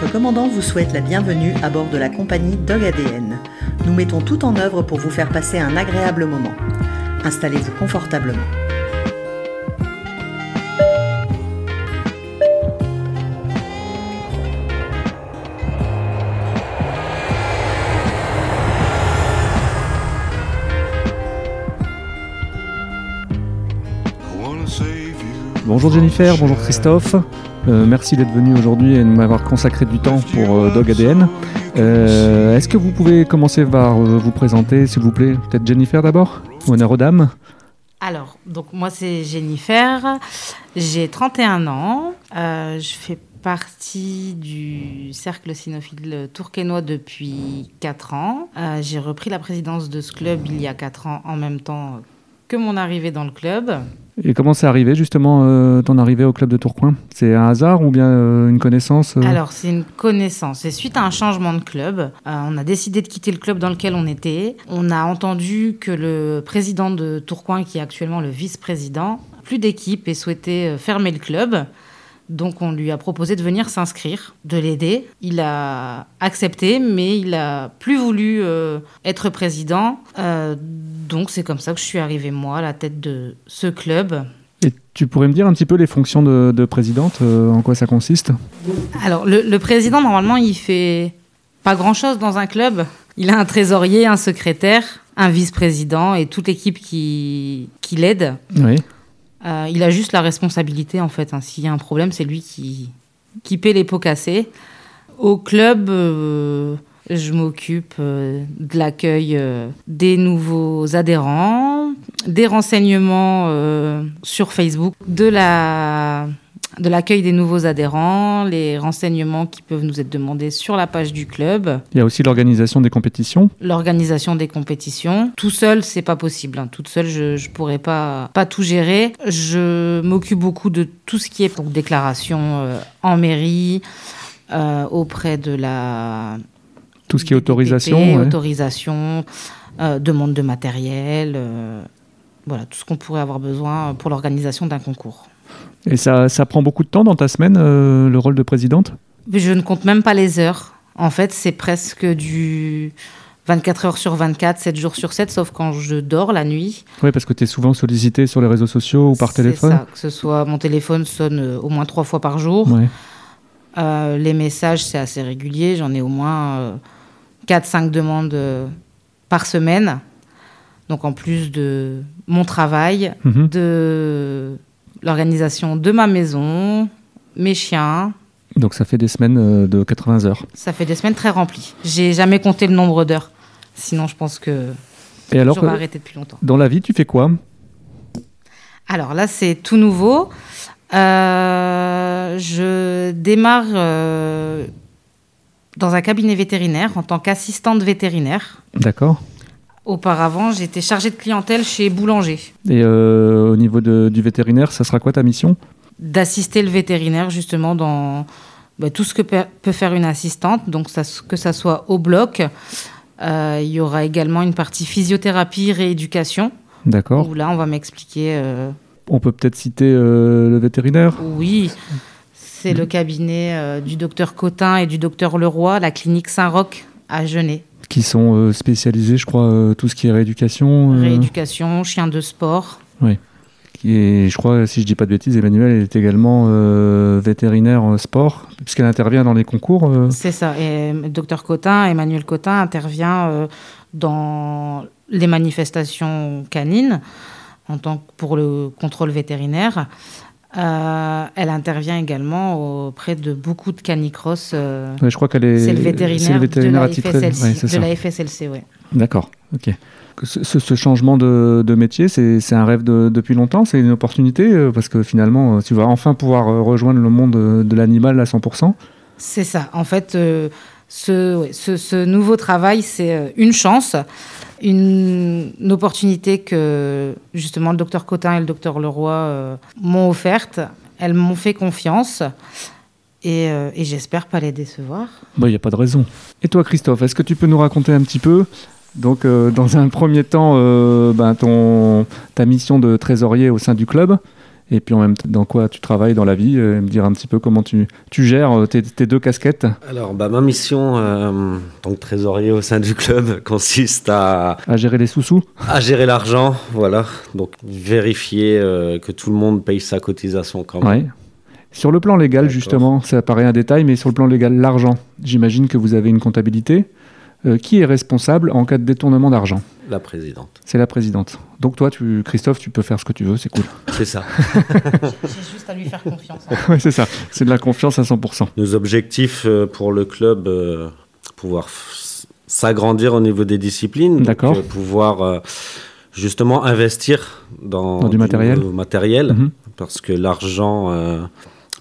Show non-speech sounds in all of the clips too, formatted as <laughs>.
Votre commandant vous souhaite la bienvenue à bord de la compagnie Dog ADN. Nous mettons tout en œuvre pour vous faire passer un agréable moment. Installez-vous confortablement. Bonjour Jennifer, bonjour Christophe. Euh, merci d'être venu aujourd'hui et de m'avoir consacré du temps pour euh, Dog ADN. Euh, Est-ce que vous pouvez commencer par euh, vous présenter, s'il vous plaît? Peut-être Jennifer d'abord? Honneur aux dames. Alors, donc moi c'est Jennifer, j'ai 31 ans, je fais partie du cercle cynophile tourquenois depuis 4 ans. J'ai repris la présidence de ce club il y a 4 ans en même temps que mon arrivée dans le club. Et comment c'est arrivé justement euh, ton arrivée au club de Tourcoing? C'est un hasard ou bien euh, une connaissance euh? Alors, c'est une connaissance. Et suite à un changement de club, on a décidé de quitter le club dans lequel on était. On a entendu que le président de Tourcoing, qui est actuellement le vice-président, plus d'équipe et souhaitait fermer le club. Donc, on lui a proposé de venir s'inscrire, de l'aider. Il a accepté, mais il a plus voulu euh, être président. Euh, donc, c'est comme ça que je suis arrivée, moi, à la tête de ce club. Et tu pourrais me dire un petit peu les fonctions de, de présidente, euh, en quoi ça consiste? Alors, le, le président, normalement, il fait pas grand-chose dans un club. Il a un trésorier, un secrétaire, un vice-président et toute l'équipe qui, qui l'aide. Oui. Euh, il a juste la responsabilité, en fait. hein. S'il y a un problème, c'est lui qui, qui paie les pots cassés. Au club, euh, je m'occupe euh, de l'accueil des nouveaux adhérents, des renseignements sur Facebook, de la de l'accueil des nouveaux adhérents, les renseignements qui peuvent nous être demandés sur la page du club, Il y a aussi l'organisation des compétitions. l'organisation des compétitions. Tout seul, c'est pas possible. hein. Toute seule, je je pourrais pas pas tout gérer. Je m'occupe beaucoup de tout ce qui est donc déclaration euh, en mairie euh, auprès de la Tout ce qui est autorisation. ouais. autorisation, euh, demande de matériel, voilà tout ce qu'on pourrait avoir besoin pour l'organisation d'un concours. Et ça, ça prend beaucoup de temps dans ta semaine, euh, le rôle de présidente? Je ne compte même pas les heures. En fait, c'est presque du 24 heures sur 24, 7 jours sur 7, sauf quand je dors la nuit. Oui, parce que tu es souvent sollicité sur les réseaux sociaux ou par C'est téléphone. ça, que ce soit mon téléphone sonne euh, au moins trois fois par jour. Ouais. Euh, les messages, c'est assez régulier. J'en ai au moins 4-5 demandes euh, par semaine. Donc en plus de mon travail, Mhm. de l'organisation de ma maison, mes chiens, Donc ça fait des semaines euh, de 80 heures. ça fait des semaines très remplies. J'ai jamais compté le nombre d'heures. Sinon, je pense que Et alors, j'aurais euh, arrêté depuis longtemps. dans la vie, tu fais quoi? Alors là, c'est tout nouveau. Euh, je démarre euh, dans un cabinet vétérinaire en tant qu'assistante vétérinaire. D'accord. Auparavant, j'étais chargée de clientèle chez Boulanger, Et euh, au niveau de- du vétérinaire, ça sera quoi ta mission? D'assister le vétérinaire justement dans bah, tout ce que pe- peut faire une assistante, donc ça, que ça soit au bloc. Euh, il y aura également une partie physiothérapie, rééducation, D'accord. où là, on va m'expliquer euh, On peut peut-être citer le vétérinaire? Oui, c'est le cabinet du docteur Cotin et du docteur Leroy, la clinique Saint-Roch à Genève. Qui sont euh, spécialisés, je crois, euh, tout ce qui est rééducation. euh, Rééducation, chien de sport. qui est, je crois, si je dis pas de bêtises, Emmanuel est également euh, vétérinaire sport, puisqu'elle intervient dans les concours. euh. C'est ça. Et docteur Cotin, Emmanuel Cotin, intervient euh, dans les manifestations canines en tant que pour le contrôle vétérinaire. Euh, elle intervient également auprès de beaucoup de canicross. euh, Ouais, je crois qu'elle est. c'est le vétérinaire, le vétérinaire de la. FSLC. Ouais, c'est de ça. la FSLC, ouais. D'accord. Ok. Ce, changement de, de métier, c'est un rêve de- depuis longtemps? C'est une opportunité euh, parce que finalement, tu vas enfin pouvoir rejoindre le monde de, de l'animal à 100%. C'est ça. En fait, euh, ce, ce, nouveau travail, c'est euh, une chance, une, opportunité que justement le docteur Cotin et le docteur Leroy euh, m'ont offerte. Elles m'ont fait confiance et, euh, et j'espère pas les décevoir. Il n'y a pas de raison. Et toi, Christophe, est-ce que tu peux nous raconter un petit peu donc, euh, dans un premier temps, ben, ton, ta mission de trésorier au sein du club, Et puis en même temps, dans quoi tu travailles dans la vie et Me dire un petit peu comment tu, tu gères euh, tes, tes deux casquettes? Alors, bah, ma mission, euh, donc trésorier au sein du club, <laughs> consiste à, À gérer les sous-sous? À gérer l'argent, voilà. Donc, vérifier euh, que tout le monde paye sa cotisation quand même. Ouais. Sur le plan légal, justement, ça paraît un détail, mais sur le plan légal, l'argent, j'imagine que vous avez une comptabilité. Euh, qui est responsable en cas de détournement d'argent? La présidente. C'est la présidente. Donc toi, tu, Christophe, tu peux faire ce que tu veux, c'est cool. C'est ça. <laughs> J'ai juste à lui faire confiance. hein. ouais, c'est ça. C'est de la confiance à 100%. Nos objectifs euh, pour le club, euh, pouvoir s'agrandir au niveau des disciplines. D'accord. euh, pouvoir euh, justement investir dans, Dans du matériel. nouveau matériel, Mhm. parce que l'argent euh,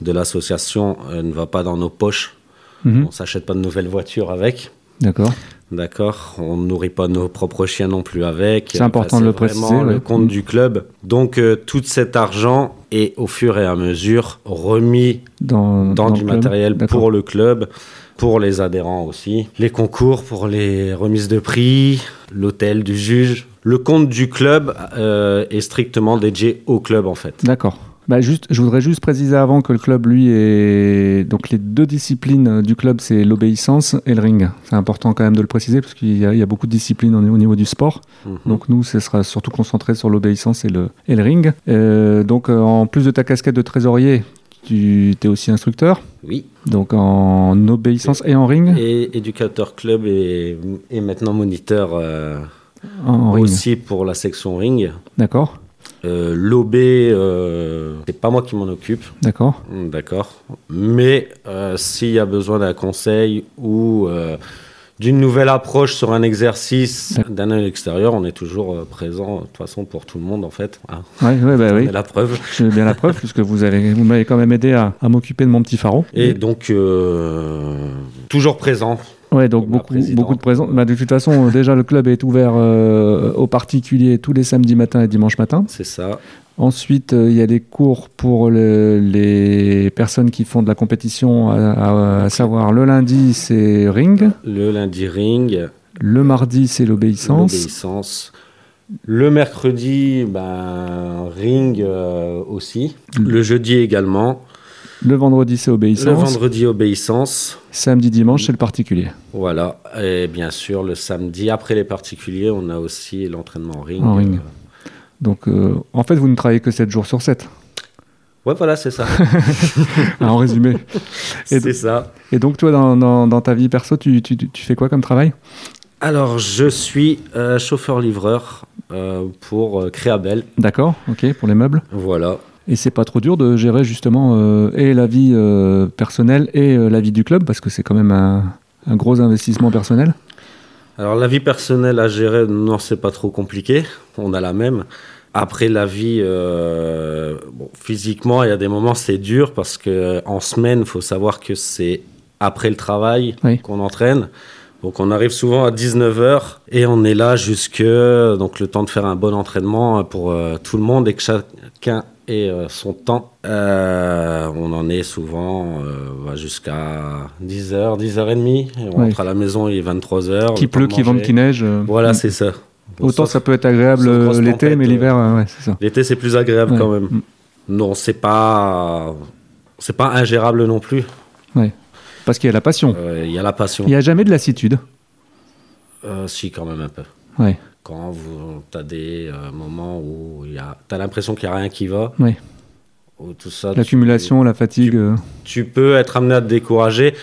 de l'association euh, ne va pas dans nos poches. Mhm. On s'achète pas de nouvelles voitures avec. D'accord. D'accord, on ne nourrit pas nos propres chiens non plus avec. C'est important de le préciser, ouais. le compte Mm. du club. Donc euh, tout cet argent est au fur et à mesure remis Dans, dans, dans du club. matériel pour le club, pour les adhérents aussi. Les concours pour les remises de prix, l'hôtel du juge. Le compte du club euh, est strictement dédié au club en fait. D'accord. Bah juste, je voudrais juste préciser avant que le club, lui, est. Donc, les deux disciplines du club, c'est l'obéissance et le ring. C'est important quand même de le préciser parce qu'il y, a- il y a beaucoup de disciplines au, au niveau du sport. Mhm. Donc, nous, ce sera surtout concentré sur l'obéissance et le, et le ring. Euh, donc, euh, en plus de ta casquette de trésorier, tu es aussi instructeur. Oui, Donc, en obéissance et en ring et éducateur club et, et maintenant moniteur euh, En, en ring. aussi pour la section ring. D'accord. Euh, L'OB, euh, c'est pas moi qui m'en occupe, D'accord. Hmm, d'accord. Mais euh, s'il y a besoin d'un conseil ou euh, d'une nouvelle approche sur un exercice d'un œil extérieur, on est toujours présent de toute façon pour tout le monde en fait. hein. Ouais, ouais, bah <laughs> oui. la preuve. J'ai bien la preuve <laughs> puisque vous avez, vous m'avez quand même aidé à, à m'occuper de mon petit pharaon. Et donc toujours présent. Ouais, donc beaucoup, beaucoup de présents. Bah, de toute façon, euh, déjà, le club est ouvert euh, aux particuliers tous les samedis matins et dimanches matins. C'est ça. Ensuite, euh, il y a des cours pour le- les personnes qui font de la compétition, à, à- à savoir le lundi, c'est ring, Le lundi ring, le mardi, c'est l'obéissance, l'obéissance. Le mercredi, ben, ring euh, aussi. Le jeudi également. Le vendredi, c'est Le obéissance, vendredi, obéissance. samedi, dimanche, c'est le particulier. Voilà, et bien sûr, le samedi, après les particuliers, on a aussi l'entraînement en ring. En ring. Euh, Donc, euh, en fait, vous ne travaillez que 7 jours sur 7, Ouais, voilà, c'est ça. <laughs> en résumé. <laughs> Et c'est ça. Et donc, toi, dans, dans- dans ta vie perso, tu, tu- tu fais quoi comme travail? Alors, je suis euh, chauffeur-livreur euh, pour Créabel. D'accord, ok, pour les meubles. Voilà. Et c'est pas trop dur de gérer justement euh, et la vie euh, personnelle et euh, la vie du club parce que c'est quand même un, un gros investissement personnel. Alors, la vie personnelle à gérer, non, c'est pas trop compliqué. On a la même. Après, la vie, bon, physiquement, il y a des moments, c'est dur parce que en semaine, il faut savoir que c'est après le travail Oui. qu'on entraîne. Donc, on arrive souvent à 19h et on est là jusque donc le temps de faire un bon entraînement pour euh, tout le monde et que chacun ait euh, son temps. Euh, on en est souvent euh, bah, jusqu'à 10h, 10h30. Et on rentre à la maison, il est 23h. qui pleut, qui vente, qui neige. Voilà, mm. c'est ça. Bon, Autant sauf- ça peut être agréable l'été, mais l'hiver, ouais, c'est ça. L'été, c'est plus agréable Ouais. quand même. Mm. Non, c'est pas, c'est pas ingérable non plus. Parce qu'il y a la passion. Euh, Il y a la passion. Il n'y a jamais de lassitude. Euh, si, quand même un peu. Ouais. Quand tu as des euh, moments où tu as l'impression qu'il n'y a rien qui va, Ouais. ou tout ça, tu- L'accumulation, la fatigue. euh, tu, peux être amené à te décourager,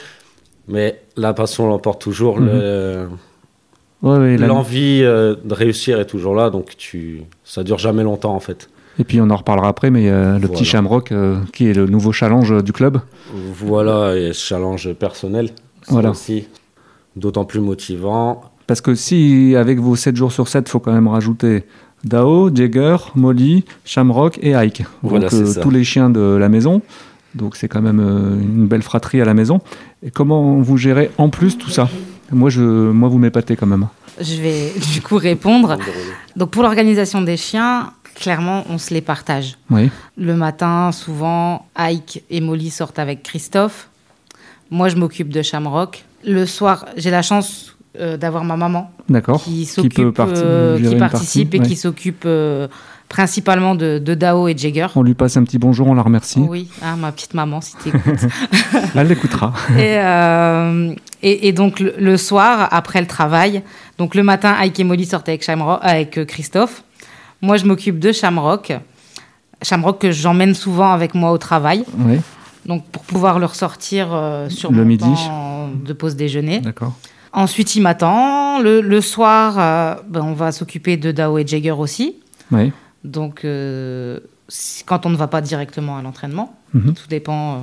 mais la passion l'emporte toujours. Mhm. Le- ouais, ouais, la- L'envie euh, de réussir est toujours là, donc tu, ça dure jamais longtemps en fait. Et puis on en reparlera après, mais le petit. Shamrock euh, qui est le nouveau challenge euh, du club. Voilà, et ce challenge personnel, c'est Voilà. aussi d'autant plus motivant. Parce que si, avec vos 7 jours sur 7, il faut quand même rajouter Dao, Jagger, Molly, Shamrock et Ike. Voilà, Donc euh, c'est ça. tous les chiens de la maison. Donc c'est quand même euh, une belle fratrie à la maison. Et comment vous gérez en plus tout ça? Moi, je, moi, vous m'épatez quand même. Je vais du coup répondre. Donc pour l'organisation des chiens, clairement, on se les partage. Oui, Le matin, souvent, Ike et Molly sortent avec Christophe. Moi, je m'occupe de Shamrock. Le soir, j'ai la chance, euh, d'avoir ma maman qui parti- euh, qui participe partie, et ouais. qui s'occupe euh, principalement de, de Dao et Jagger. On lui passe un petit bonjour, on la remercie. Oui, ah, ma petite maman, si tu écoutes. <laughs> Elle l'écoutera. <laughs> et, et, et donc le, le soir, après le travail, donc le matin, Ike et Molly sortaient avec, Shamrock, avec Christophe. Moi, je m'occupe de Shamrock. Shamrock que j'emmène souvent avec moi au travail, Oui, donc pour pouvoir le ressortir sur Le mon midi. temps de pause déjeuner. d'accord. Ensuite, il m'attend. Le, le soir, euh, ben, on va s'occuper de Dao et Jagger aussi. Oui. Donc, euh, quand on ne va pas directement à l'entraînement, Mhm. tout dépend euh,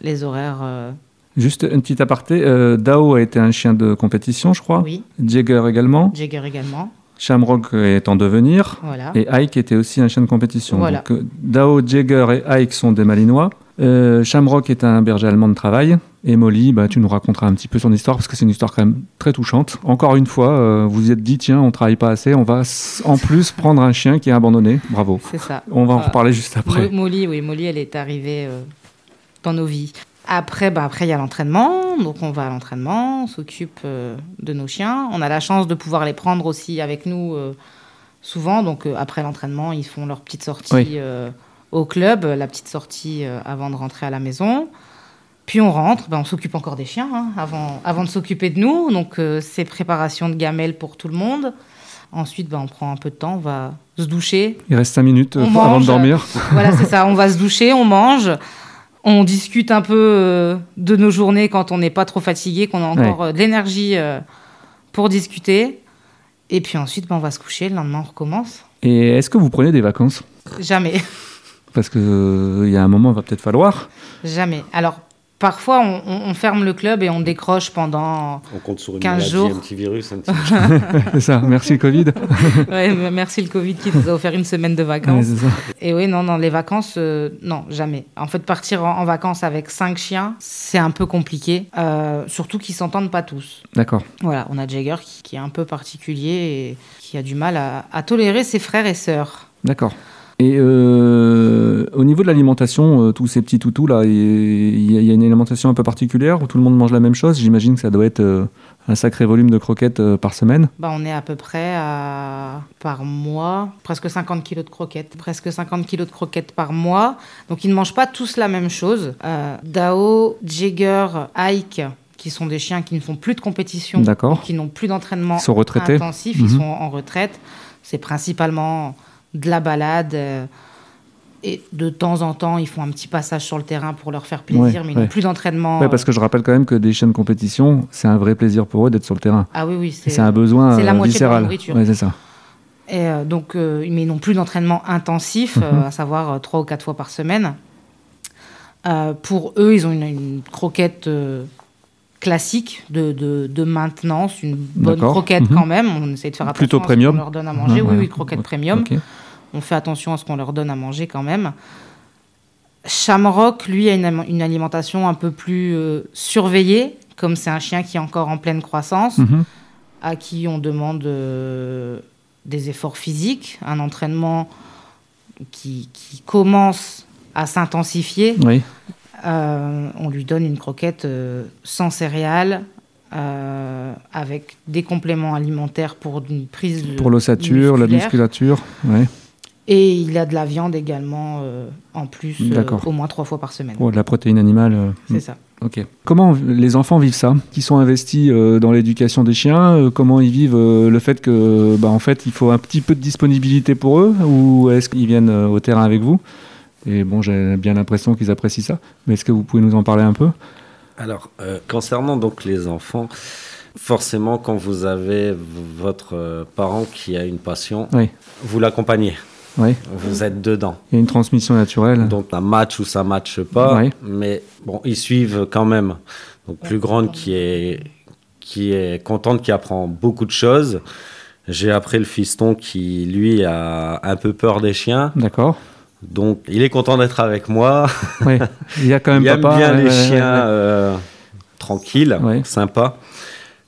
les horaires. euh, Juste une petite aparté. Dao a été un chien de compétition, je crois. oui, Jagger également. Jagger également. Shamrock est en devenir. Voilà. Et Ike était aussi un chien de compétition. Voilà. Donc, Dao, Jagger et Ike sont des Malinois. Shamrock est un berger allemand de travail. Et Molly, bah, tu nous raconteras un petit peu son histoire parce que c'est une histoire quand même très touchante. Encore une fois, euh, vous vous êtes dit, tiens, on travaille pas assez, on va en plus prendre un chien qui est abandonné. Bravo. C'est ça. On va en Ah. reparler juste après. Mo- Molly, oui, Molly, elle est arrivée euh, dans nos vies. Après, bah, après il y a l'entraînement. Donc, on va à l'entraînement, on s'occupe euh, de nos chiens. On a la chance de pouvoir les prendre aussi avec nous euh, souvent. Donc, euh, après l'entraînement, ils font leur petite sortie Oui. euh, au club, la petite sortie euh, avant de rentrer à la maison. Puis on rentre, bah, on s'occupe encore des chiens hein, avant, avant de s'occuper de nous. Donc, euh, c'est préparation de gamelles pour tout le monde. Ensuite, bah, on prend un peu de temps, on va se doucher, Il reste 5 minutes euh, avant de dormir. <laughs> voilà, c'est ça. On va se doucher, on mange, on discute un peu euh, de nos journées quand on n'est pas trop fatigué, qu'on a encore euh, de l'énergie pour discuter. Et puis ensuite, ben, on va se coucher. Le lendemain, on recommence. Et est-ce que vous prenez des vacances? Jamais, Parce qu'il y a un moment, il va peut-être falloir. jamais. Alors, parfois, on, on- on ferme le club et on décroche pendant. On compte sur une 15 maladie, jours. un petit virus, un petit... <laughs> c'est ça, merci Covid. <laughs> Ouais, merci le Covid qui nous a offert une semaine de vacances. Et oui, non, non, les vacances, euh, non, jamais. En fait, partir en, en vacances avec cinq chiens, c'est un peu compliqué. euh, surtout qu'ils s'entendent pas tous. D'accord. Voilà, on a Jagger qui, qui est un peu particulier et qui a du mal à, à tolérer ses frères et sœurs. D'accord. Et euh, au niveau de l'alimentation, euh, tous ces petits toutous là, il y, a- il y a une alimentation un peu particulière où tout le monde mange la même chose. J'imagine que ça doit être euh, un sacré volume de croquettes par semaine. Bah, on est à peu près à, par mois, presque 50 kilos de croquettes. Presque 50 kilos de croquettes par mois. Donc ils ne mangent pas tous la même chose. Dao, Jagger, Ike, qui sont des chiens qui ne font plus de compétition, qui n'ont plus d'entraînement Ils sont retraités. intensif, ils Mhm. sont en retraite. C'est principalement de la balade. euh, et de temps en temps, ils font un petit passage sur le terrain pour leur faire plaisir, Ouais, mais ils ouais. n'ont plus d'entraînement. Ouais, parce que je rappelle quand même que des chiens de compétition, c'est un vrai plaisir pour eux d'être sur le terrain. Ah oui, oui, c'est. Un besoin c'est la euh, moitié de leur viscéral. nourriture. C'est ça. Et euh, donc, euh, mais ils n'ont plus d'entraînement intensif, euh, Mhm. à savoir euh, trois ou quatre fois par semaine. Pour eux, ils ont une, une croquette classique de, de, de maintenance, une bonne croquette Mhm. quand même. On essaie de faire attention Plutôt à ce premium. qu'on leur donne à manger. Ouais, oui, ouais. oui, croquette premium. On fait attention à ce qu'on leur donne à manger quand même. Shamrock, lui, a une, alimentation un peu plus euh, surveillée, comme c'est un chien qui est encore en pleine croissance Mhm. à qui on demande euh, des efforts physiques, un entraînement qui, qui commence à s'intensifier. Oui. Euh, on lui donne une croquette sans céréales, euh, avec des compléments alimentaires pour une prise de- Pour l'ossature, la musculature. Ouais. Et il a de la viande également, euh, en plus, euh, au moins trois fois par semaine. Pour de la protéine animale. euh, C'est ça. Ok. Comment les enfants vivent ça? Qui sont investis euh, dans l'éducation des chiens euh, Comment ils vivent euh, le fait que, bah, en fait, il faut un petit peu de disponibilité pour eux Ou est-ce qu'ils viennent euh, au terrain avec vous? Et bon, j'ai bien l'impression qu'ils apprécient ça. Mais est-ce que vous pouvez nous en parler un peu? Alors, euh, concernant donc les enfants, forcément, quand vous avez votre parent qui a une passion, Oui. vous l'accompagnez. Oui. Vous êtes dedans. Il y a une transmission naturelle. Donc, un match ou ça matche pas, mais bon, ils suivent quand même. Donc, plus grande qui est, qui est contente, qui apprend beaucoup de choses. J'ai appris le fiston qui, lui, a un peu peur des chiens. D'accord. Donc, il est content d'être avec moi. Oui. Il y a quand même <laughs> il aime bien ouais, les ouais, chiens ouais. euh, tranquilles, sympas.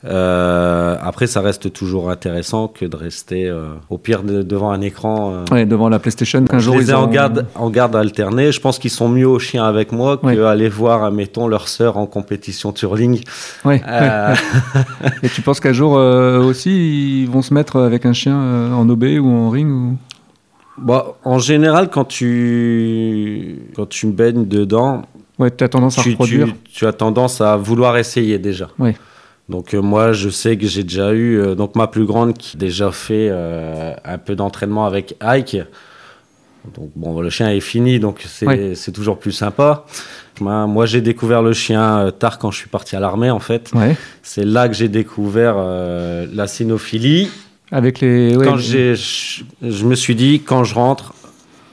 Euh, après, ça reste toujours intéressant que de rester euh, au pire de- devant un écran. euh. Ouais, devant la PlayStation. qu'un je jour les ils ai en garde, en garde alternée. Je pense qu'ils sont mieux aux chiens avec moi Ouais. qu'aller voir, admettons, leur sœur en compétition turling. Ouais, Euh, ouais. Et tu penses qu'un jour aussi ils vont se mettre avec un chien en OB ou en ring ou... bon, en général, quand tu, quand tu baignes dedans, Ouais, tu as tendance à tu, reproduire. tu- tu as tendance à vouloir essayer déjà. Ouais. Donc euh, moi, je sais que j'ai déjà eu euh, donc ma plus grande qui a déjà fait euh, un peu d'entraînement avec Ike. Donc bon, le chien est fini, donc c'est toujours plus sympa. Moi, moi, j'ai découvert le chien tard quand je suis parti à l'armée en fait. Ouais. C'est là que j'ai découvert la cynophilie. Avec les. ouais, quand les- je, je me suis dit quand je rentre,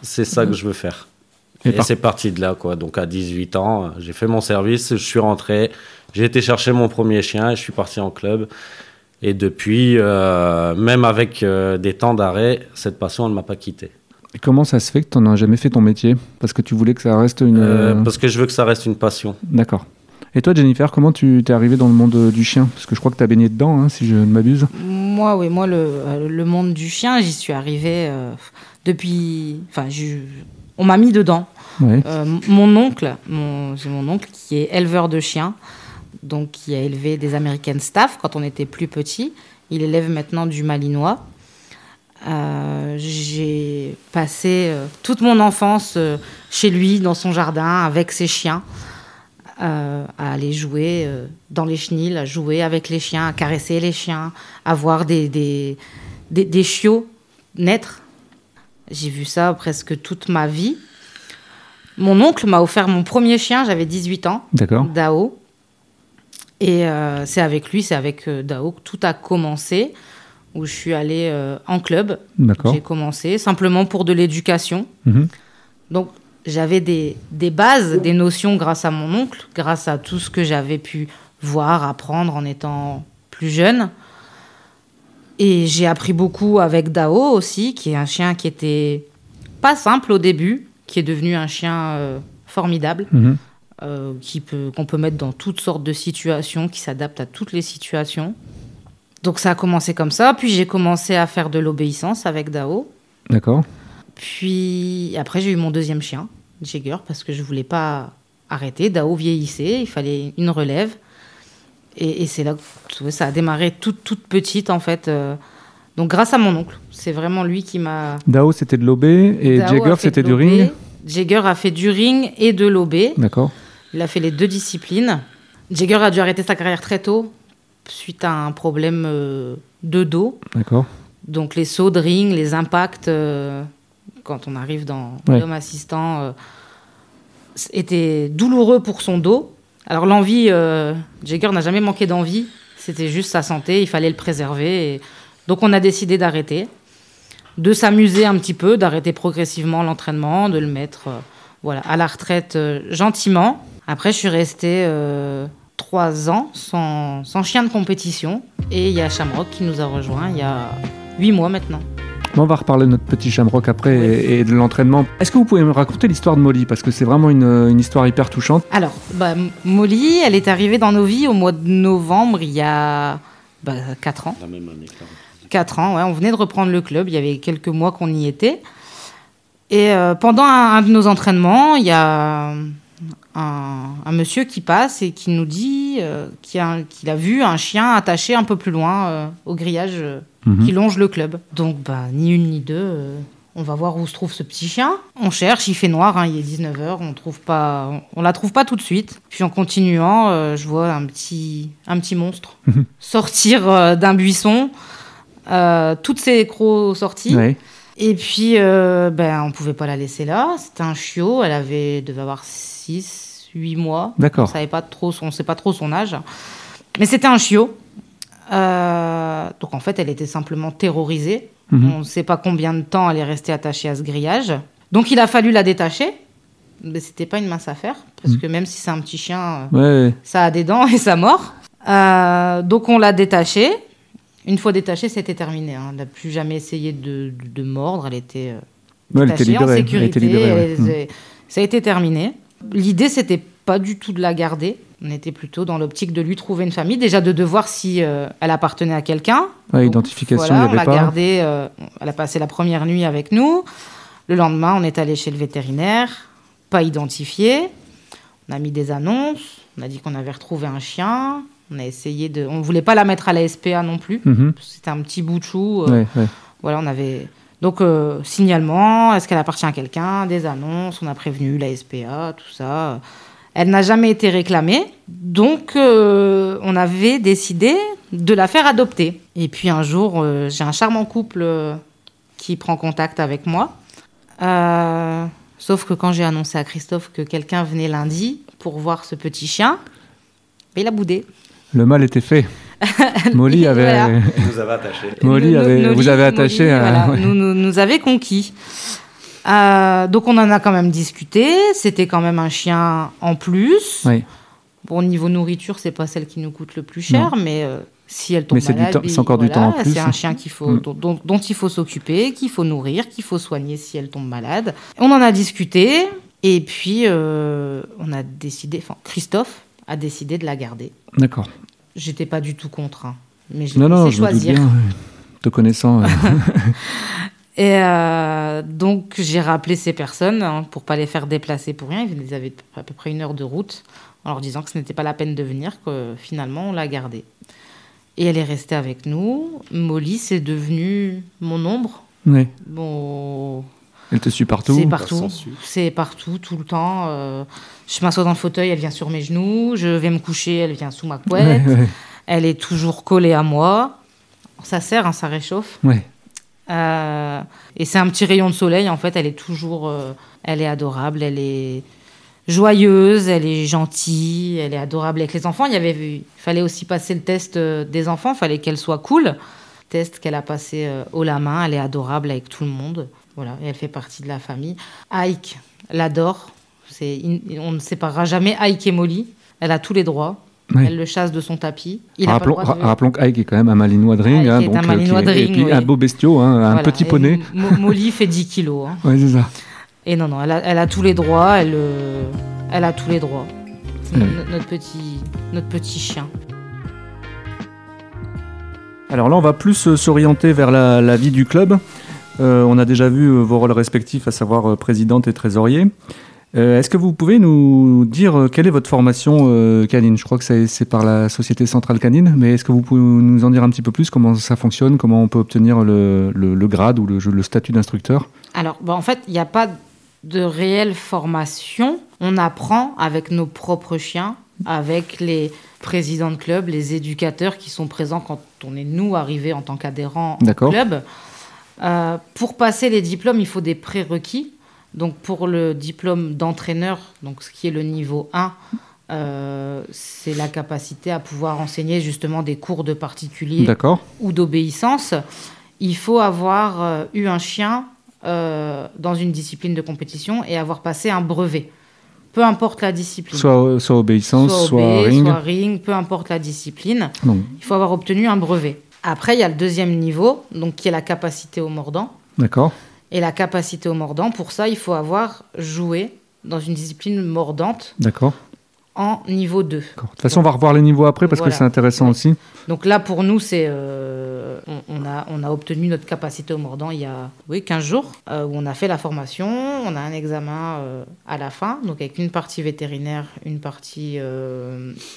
c'est ça que je veux faire. Et Et, par- c'est parti de là, quoi. Donc à 18 ans, j'ai fait mon service, je suis rentré, j'ai été chercher mon premier chien et je suis parti en club. Et depuis, euh, même avec euh, des temps d'arrêt, cette passion, elle ne m'a pas quitté. Et Comment ça se fait que tu n'en as jamais fait ton métier? Parce que tu voulais que ça reste une. Euh, parce que je veux que ça reste une passion. D'accord. Et toi, Jennifer, comment tu t'es arrivé dans le monde du chien? Parce que je crois que tu as baigné dedans, hein, si je ne m'abuse. Moi, oui, moi, le, le monde du chien, j'y suis arrivée euh, depuis. Enfin, je- on m'a mis dedans. Ouais. Euh, mon oncle, mon, j'ai mon oncle qui est éleveur de chiens, donc qui a élevé des American Staff quand on était plus petit. Il élève maintenant du Malinois. Euh, j'ai passé euh, toute mon enfance euh, chez lui, dans son jardin, avec ses chiens, à aller jouer dans les chenils, à jouer avec les chiens, à caresser les chiens, à voir des, des, des, des chiots naître. J'ai vu ça presque toute ma vie. Mon oncle m'a offert mon premier chien, j'avais 18 ans, D'accord. Dao. Et euh, c'est avec lui, c'est avec euh, Dao que tout a commencé, où je suis allée euh, en club. D'accord. J'ai commencé simplement pour de l'éducation. Mhm. Donc j'avais des, des bases, des notions grâce à mon oncle, grâce à tout ce que j'avais pu voir, apprendre en étant plus jeune. Et j'ai appris beaucoup avec Dao aussi, qui est un chien qui était pas simple au début, qui est devenu un chien formidable, Mhm. Euh, qui peut qu'on peut mettre dans toutes sortes de situations, qui s'adapte à toutes les situations. Donc ça a commencé comme ça, puis j'ai commencé à faire de l'obéissance avec Dao. D'accord. Puis après, j'ai eu mon deuxième chien, Jagger, parce que je voulais pas arrêter. Dao vieillissait, il fallait une relève. Et, et c'est là que ça a démarré toute, toute petite, en fait. euh. donc, grâce à mon oncle. C'est vraiment lui qui m'a. Dao, c'était de l'OB et Jagger, c'était du ring. Jagger a fait du ring et de l'OB. D'accord. Il a fait les deux disciplines. Jagger a dû arrêter sa carrière très tôt, suite à un problème euh, de dos. D'accord. Donc les sauts de ring, les impacts, euh, quand on arrive dans Ouais. l'homme assistant, euh, étaient douloureux pour son dos. Alors l'envie, euh, Jagger n'a jamais manqué d'envie, c'était juste sa santé, il fallait le préserver. et- Donc on a décidé d'arrêter, de s'amuser un petit peu, d'arrêter progressivement l'entraînement, de le mettre voilà, à la retraite gentiment. Après je suis restée euh, trois ans sans, sans chien de compétition et il y a Shamrock qui nous a rejoints il y a huit mois maintenant. On va reparler de notre petit Shamrock après et, et de l'entraînement. Est-ce que vous pouvez me raconter l'histoire de Molly? Parce que c'est vraiment une, une histoire hyper touchante. Alors, bah, Molly, elle est arrivée dans nos vies au mois de novembre, il y a bah, 4 ans. La même année. 4 ans, ouais, on venait de reprendre le club, il y avait quelques mois qu'on y était. Et euh, pendant un, un de nos entraînements, il y a un, un monsieur qui passe et qui nous dit euh, qu'il a, vu un chien attaché un peu plus loin euh, au grillage euh, Mhm. qui longe le club. Donc, bah, ni une ni deux, on va voir où se trouve ce petit chien. On cherche, il fait noir, hein, il est 19h, on trouve pas, on, on la trouve pas tout de suite. Puis en continuant, je vois un petit, un petit monstre Mhm. sortir d'un buisson, toutes ses crocs sortis. Ouais. Et puis, ben, on pouvait pas la laisser là. C'était un chiot, elle avait, devait avoir 6, 8 mois. On D'accord. savait pas trop, on sait pas trop son âge. Mais c'était un chiot. Euh, donc en fait, elle était simplement terrorisée. Mhm. On ne sait pas combien de temps elle est restée attachée à ce grillage. Donc il a fallu la détacher. Mais c'était pas une mince affaire. Parce Mhm. que même si c'est un petit chien, euh, Ouais. ça a des dents et ça mord. Euh, donc on l'a détachée. Une fois détachée, c'était terminé. hein. Elle n'a plus jamais essayé de, de- de mordre. Elle était Ouais, elle était détachée en sécurité. libérée, ouais. Mhm. Ça a été terminé. L'idée, c'était pas du tout de la garder. On était plutôt dans l'optique de lui trouver une famille, déjà de, de voir si euh, elle appartenait à quelqu'un. Ouais, Donc, identification, voilà, il y on avait l'a pas. gardée, euh, elle a passé la première nuit avec nous. Le lendemain, on est allé chez le vétérinaire, pas identifié. On a mis des annonces, on a dit qu'on avait retrouvé un chien. On a essayé de. On voulait pas la mettre à la SPA non plus. Mhm. C'était un petit bout de chou. euh, Ouais, ouais. voilà, on avait. Donc, euh, signalement, est-ce qu'elle appartient à quelqu'un? Des annonces, on a prévenu la SPA, tout ça. Elle n'a jamais été réclamée. Donc, euh, on avait décidé de la faire adopter. Et puis, un jour, euh, j'ai un charmant couple qui prend contact avec moi. Sauf que quand j'ai annoncé à Christophe que quelqu'un venait lundi pour voir ce petit chien, il a boudé. Le mal était fait. <laughs> Molly avait. Voilà. Vous avez attaché. Molly avait- nos vous avez attaché à- voilà, nous, nous, nous avait conquis. Euh, donc on en a quand même discuté. C'était quand même un chien en plus. Oui. Bon, niveau nourriture, c'est pas celle qui nous coûte le plus cher, mais euh, si elle tombe Mais c'est du malade, temps- c'est encore du temps en plus. C'est un chien qu'il faut, Mm. dont, dont- dont il faut s'occuper, qu'il faut nourrir, qu'il faut soigner si elle tombe malade. On en a discuté et puis euh, on a décidé. Enfin, Christophe a décidé de la garder. D'accord. J'étais pas du tout contre, hein, mais je l'ai Non, non, choisir. bien. ouais. Te connaissant. <laughs> Et euh, donc, j'ai rappelé ces personnes hein, pour pas les faire déplacer pour rien. Ils avaient à peu près une heure de route en leur disant que ce n'était pas la peine de venir, que finalement, on l'a gardée. Et elle est restée avec nous. Molly, c'est devenu mon ombre. ouais. Bon, Elle te suit partout. c'est partout. s'ensuit. C'est partout, tout le temps. Euh, je m'assois dans le fauteuil, elle vient sur mes genoux. Je vais me coucher, elle vient sous ma couette. Ouais, ouais, Elle est toujours collée à moi. Ça sert, hein, ça réchauffe. ouais. Euh, et c'est un petit rayon de soleil, en fait. Elle est toujours. euh, elle est adorable, elle est joyeuse, elle est gentille, elle est adorable avec les enfants. Il, y avait, il fallait aussi passer le test euh, des enfants, il fallait qu'elle soit cool. Test qu'elle a passé haut la main, elle est adorable avec tout le monde. Voilà, et elle fait partie de la famille. Ike l'adore. C'est, in- on ne séparera jamais Ike et Molly. Elle a tous les droits. Elle le chasse de son tapis. Il a pas le rappelons, qu'Ike est quand même un malinois de ring. Ike hein, est donc, un euh, malinois de Et ring, puis oui. un beau bestiau, hein, un petit Et poney. Mo- Molly fait 10 kilos. hein. Ouais, c'est ça. Et non, non, elle a, elle a tous les droits, elle, euh, elle a tous les droits. C'est Ouais. no- notre, petit, notre petit chien. Alors là, on va plus euh, s'orienter vers la, la vie du club. Euh, on a déjà vu euh, vos rôles respectifs, à savoir euh, présidente et trésorier. Euh, Est-ce que vous pouvez nous dire euh, quelle est votre formation euh, canine? Je crois que c'est par la Société Centrale Canine, mais est-ce que vous pouvez nous en dire un petit peu plus? Comment ça fonctionne? Comment on peut obtenir le, le- le grade ou le, le statut d'instructeur? Alors, bah, en fait, il n'y a pas de réelle formation. On apprend avec nos propres chiens, avec les présidents de club, les éducateurs qui sont présents quand on est, nous, arrivés en tant qu'adhérents au D'accord. Euh, pour passer les diplômes, il faut des prérequis. Donc, pour le diplôme d'entraîneur, donc ce qui est le niveau 1, euh, c'est la capacité à pouvoir enseigner justement des cours de particuliers D'accord ou d'obéissance, il faut avoir euh, eu un chien dans une discipline de compétition et avoir passé un brevet. Peu importe la discipline. soit, soit obéissance, soit, obé, ring. soit ring, peu importe la discipline, Non. il faut avoir obtenu un brevet. Après, il y a le deuxième niveau, donc qui est la capacité au mordant. D'accord Et la capacité au mordant, pour ça, il faut avoir joué dans une discipline mordante D'accord. En niveau 2. D'accord. De toute façon, on va revoir les niveaux après parce Voilà. que c'est intéressant Ouais. aussi. Donc là, pour nous, c'est euh, on, on a, on a obtenu notre capacité au mordant il y a oui, 15 jours, euh, où on a fait la formation, on a un examen euh, à la fin, donc avec une partie vétérinaire, une partie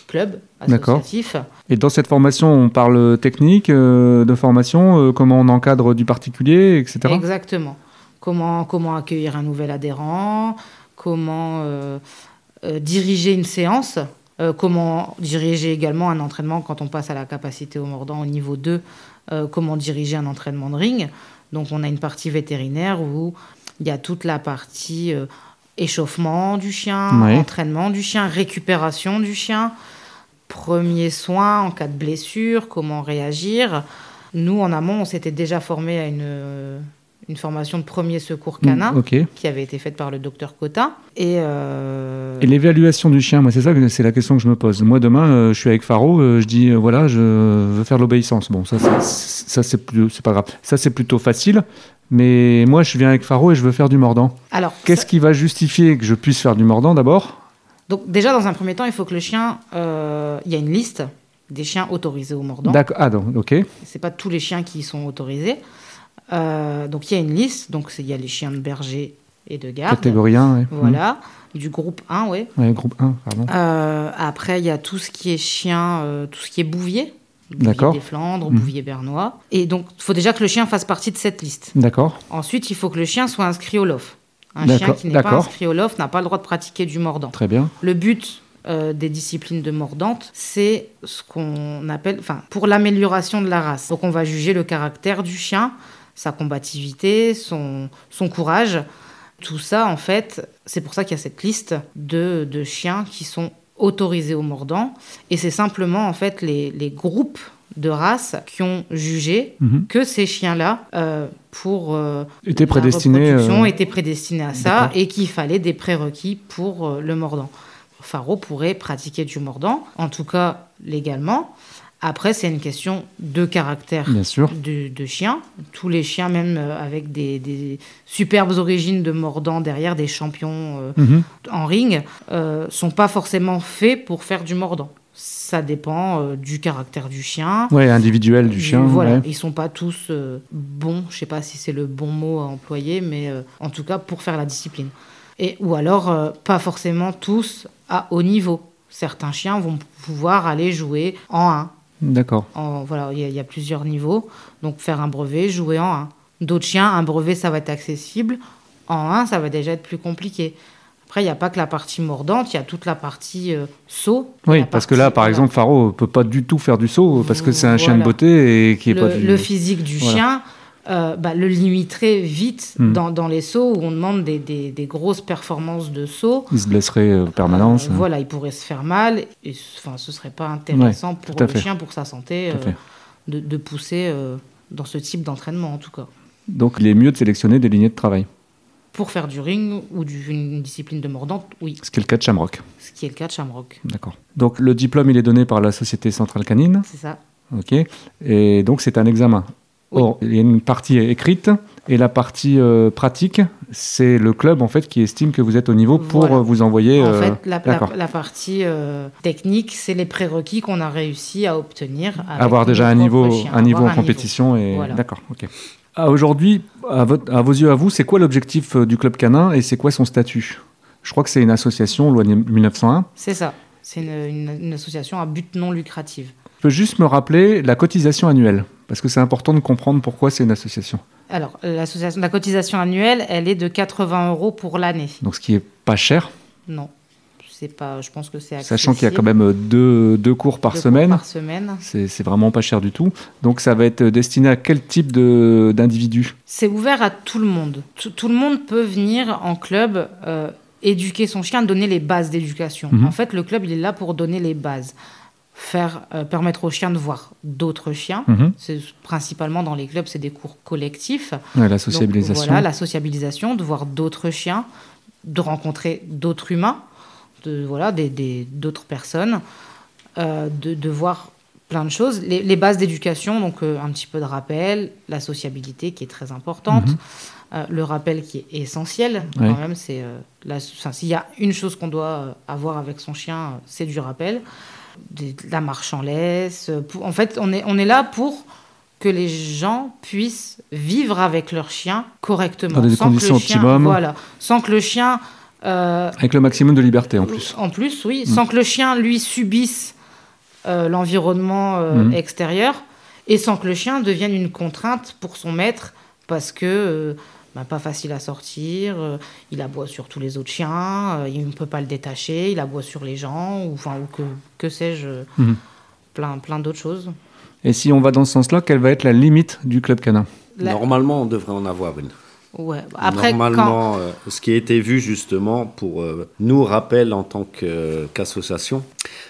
club associatif. Et dans cette formation, on parle technique de formation, comment on encadre du particulier, etc. Exactement. Comment, comment accueillir un nouvel adhérent, comment diriger une séance, euh, comment diriger également un entraînement quand on passe à la capacité au mordant au niveau 2, euh, comment diriger un entraînement de ring. Donc on a une partie vétérinaire où il y a toute la partie euh, échauffement du chien, Ouais. entraînement du chien, récupération du chien, premiers soins en cas de blessure, comment réagir. Nous, en amont, on s'était déjà formé à une, euh, une formation de premier secours canin Mm, Ok. qui avait été faite par le docteur Cotta. Et, euh, Et l'évaluation du chien, moi, c'est ça, c'est la question que je me pose. Moi, demain, euh, je suis avec Faro, euh, je dis, voilà, je veux faire l'obéissance. Bon, ça, c'est- ça, c'est pas grave. Ça, c'est plutôt facile. Mais moi, je viens avec Faro et je veux faire du mordant. alors, Qu'est-ce qui va justifier que je puisse faire du mordant d'abord? Donc déjà, dans un premier temps, il faut que le chien... Il y a une liste des chiens autorisés au mordant. D'accord. Ah, donc, ok. C'est pas tous les chiens qui y sont autorisés. Euh, donc il y a une liste. Donc il y a les chiens de berger et de garde. Catégorie 1, ouais. Voilà. Du groupe 1, oui. Ouais, groupe 1, pardon. Euh, après, il y a tout ce qui est chien, euh, tout ce qui est bouvier. Bouvier des Flandres, Mhm. bouvier bernois. Et donc, il faut déjà que le chien fasse partie de cette liste. D'accord. Ensuite, il faut que le chien soit inscrit au LOF. Un chien qui n'est pas inscrit au LOF n'a pas le droit de pratiquer du mordant. Très bien. Le but euh, des disciplines de mordante, c'est ce qu'on appelle, enfin, pour l'amélioration de la race. Donc, on va juger le caractère du chien, sa combativité, son, son courage. Tout ça, en fait, c'est pour ça qu'il y a cette liste de, de chiens qui sont autorisés au mordant. Et c'est simplement, en fait, les, les groupes de races qui ont jugé Mhm. que ces chiens-là, euh, pour euh, Était la prédestiné. reproduction euh, était prédestiné à ça et qu'il fallait des prérequis pour euh, le mordant. Faro pourrait pratiquer du mordant, en tout cas légalement. Après, c'est une question de caractère Bien sûr. de, de chien. Tous les chiens, même euh, avec des, des superbes origines de mordant derrière, des champions euh, Mhm. en ring, euh, sont pas forcément faits pour faire du mordant. Ça dépend euh, du caractère du chien. Ouais, individuel du chien. Voilà, ouais. ils sont pas tous bons, je sais pas si c'est le bon mot à employer, mais en tout cas pour faire la discipline. Et, ou alors, pas forcément tous à haut niveau. Certains chiens vont pouvoir aller jouer en 1. D'accord. Voilà, il y, a- il y a plusieurs niveaux. Donc faire un brevet, jouer en 1. D'autres chiens, un brevet, ça va être accessible. En 1, ça va déjà être plus compliqué. Après, il n'y a pas que la partie mordante, il y a toute la partie euh, saut. Oui, parce que là, par voilà. exemple, Faro peut pas du tout faire du saut parce que c'est un chien de beauté et qui est le, pas du. le physique du Voilà. chien euh, bah, le limiterait vite Hmm. dans, dans les sauts où on demande des, des- des grosses performances de saut. Il se blesserait euh, en permanence. Euh, voilà, il pourrait se faire mal. Et enfin, ce serait pas intéressant pour le fait. chien, pour sa santé, euh, de, de pousser dans ce type d'entraînement en tout cas. Donc, il est mieux de sélectionner des lignées de travail. Pour faire du ring ou du- une discipline de mordante, oui, Ce qui est le cas de Shamrock. ce qui est le cas de Shamrock. D'accord. Donc, le diplôme, il est donné par la Société Centrale Canine. C'est ça. OK. Et donc, c'est un examen. Oui. Or, il y a une partie écrite et la partie euh, pratique, c'est le club en fait qui estime que vous êtes au niveau pour Voilà. euh, vous envoyer. En euh, fait, la, la- d'accord. la partie euh, technique, c'est les prérequis qu'on a réussi à obtenir. avoir déjà un niveau, un niveau en un compétition et Voilà. d'accord. Ok. Aujourd'hui, à, vos yeux, à vous, c'est quoi l'objectif du club canin et c'est quoi son statut? Je crois que c'est une association loi 1901. C'est ça. C'est une, une- une association à but non lucratif. Je peux juste me rappeler la cotisation annuelle parce que c'est important de comprendre pourquoi c'est une association. Alors, l'association, la cotisation annuelle, elle est de 80 euros pour l'année. Donc, ce qui est pas cher, Non, pas. Je pense que c'est sachant qu'il y a quand même deux, deux cours par Deux cours semaine. Par semaine. C'est vraiment pas cher du tout. Donc ça va être destiné à quel type d'individu C'est ouvert à tout le monde. Tout, tout le monde peut venir en club euh, éduquer son chien, donner les bases d'éducation. Mhm. En fait, le club, il est là pour donner les bases. Faire, euh, permettre aux chiens de voir d'autres chiens. Mhm. C'est principalement dans les clubs, c'est des cours collectifs. Ouais, La Donc, sociabilisation. voilà, la sociabilisation, de voir d'autres chiens, de rencontrer d'autres humains, de, voilà, des- des- d'autres personnes, euh, de, de voir plein de choses. Les, les bases d'éducation, donc euh, un petit peu de rappel, la sociabilité qui est très importante, Mhm. euh, le rappel qui est essentiel. Ouais. Quand même, c'est euh, la- enfin, s'il y a une chose qu'on doit euh, avoir avec son chien, c'est du rappel, De la marche en laisse. pour- en fait, on est, on est là pour que les gens puissent vivre avec leur chien correctement, Dans des sans que le conditions chien- optimum. Voilà, sans que le chien euh, Avec le maximum de liberté en plus. en plus, oui, Mm. sans que le chien, lui, subisse euh, l'environnement euh, Mm. extérieur et sans que le chien devienne une contrainte pour son maître parce que bah, pas facile à sortir, euh, il aboie sur tous les autres chiens, euh, il ne peut pas le détacher, il aboie sur les gens, ou, enfin, ou que, que sais-je, Mhm. plein, plein d'autres choses. Et si on va dans ce sens-là, quelle va être la limite du club canin La- Normalement, on devrait en avoir une. Ouais. Après, quand... Normalement, euh, ce qui a été vu justement pour euh, nous rappel en tant qu'association,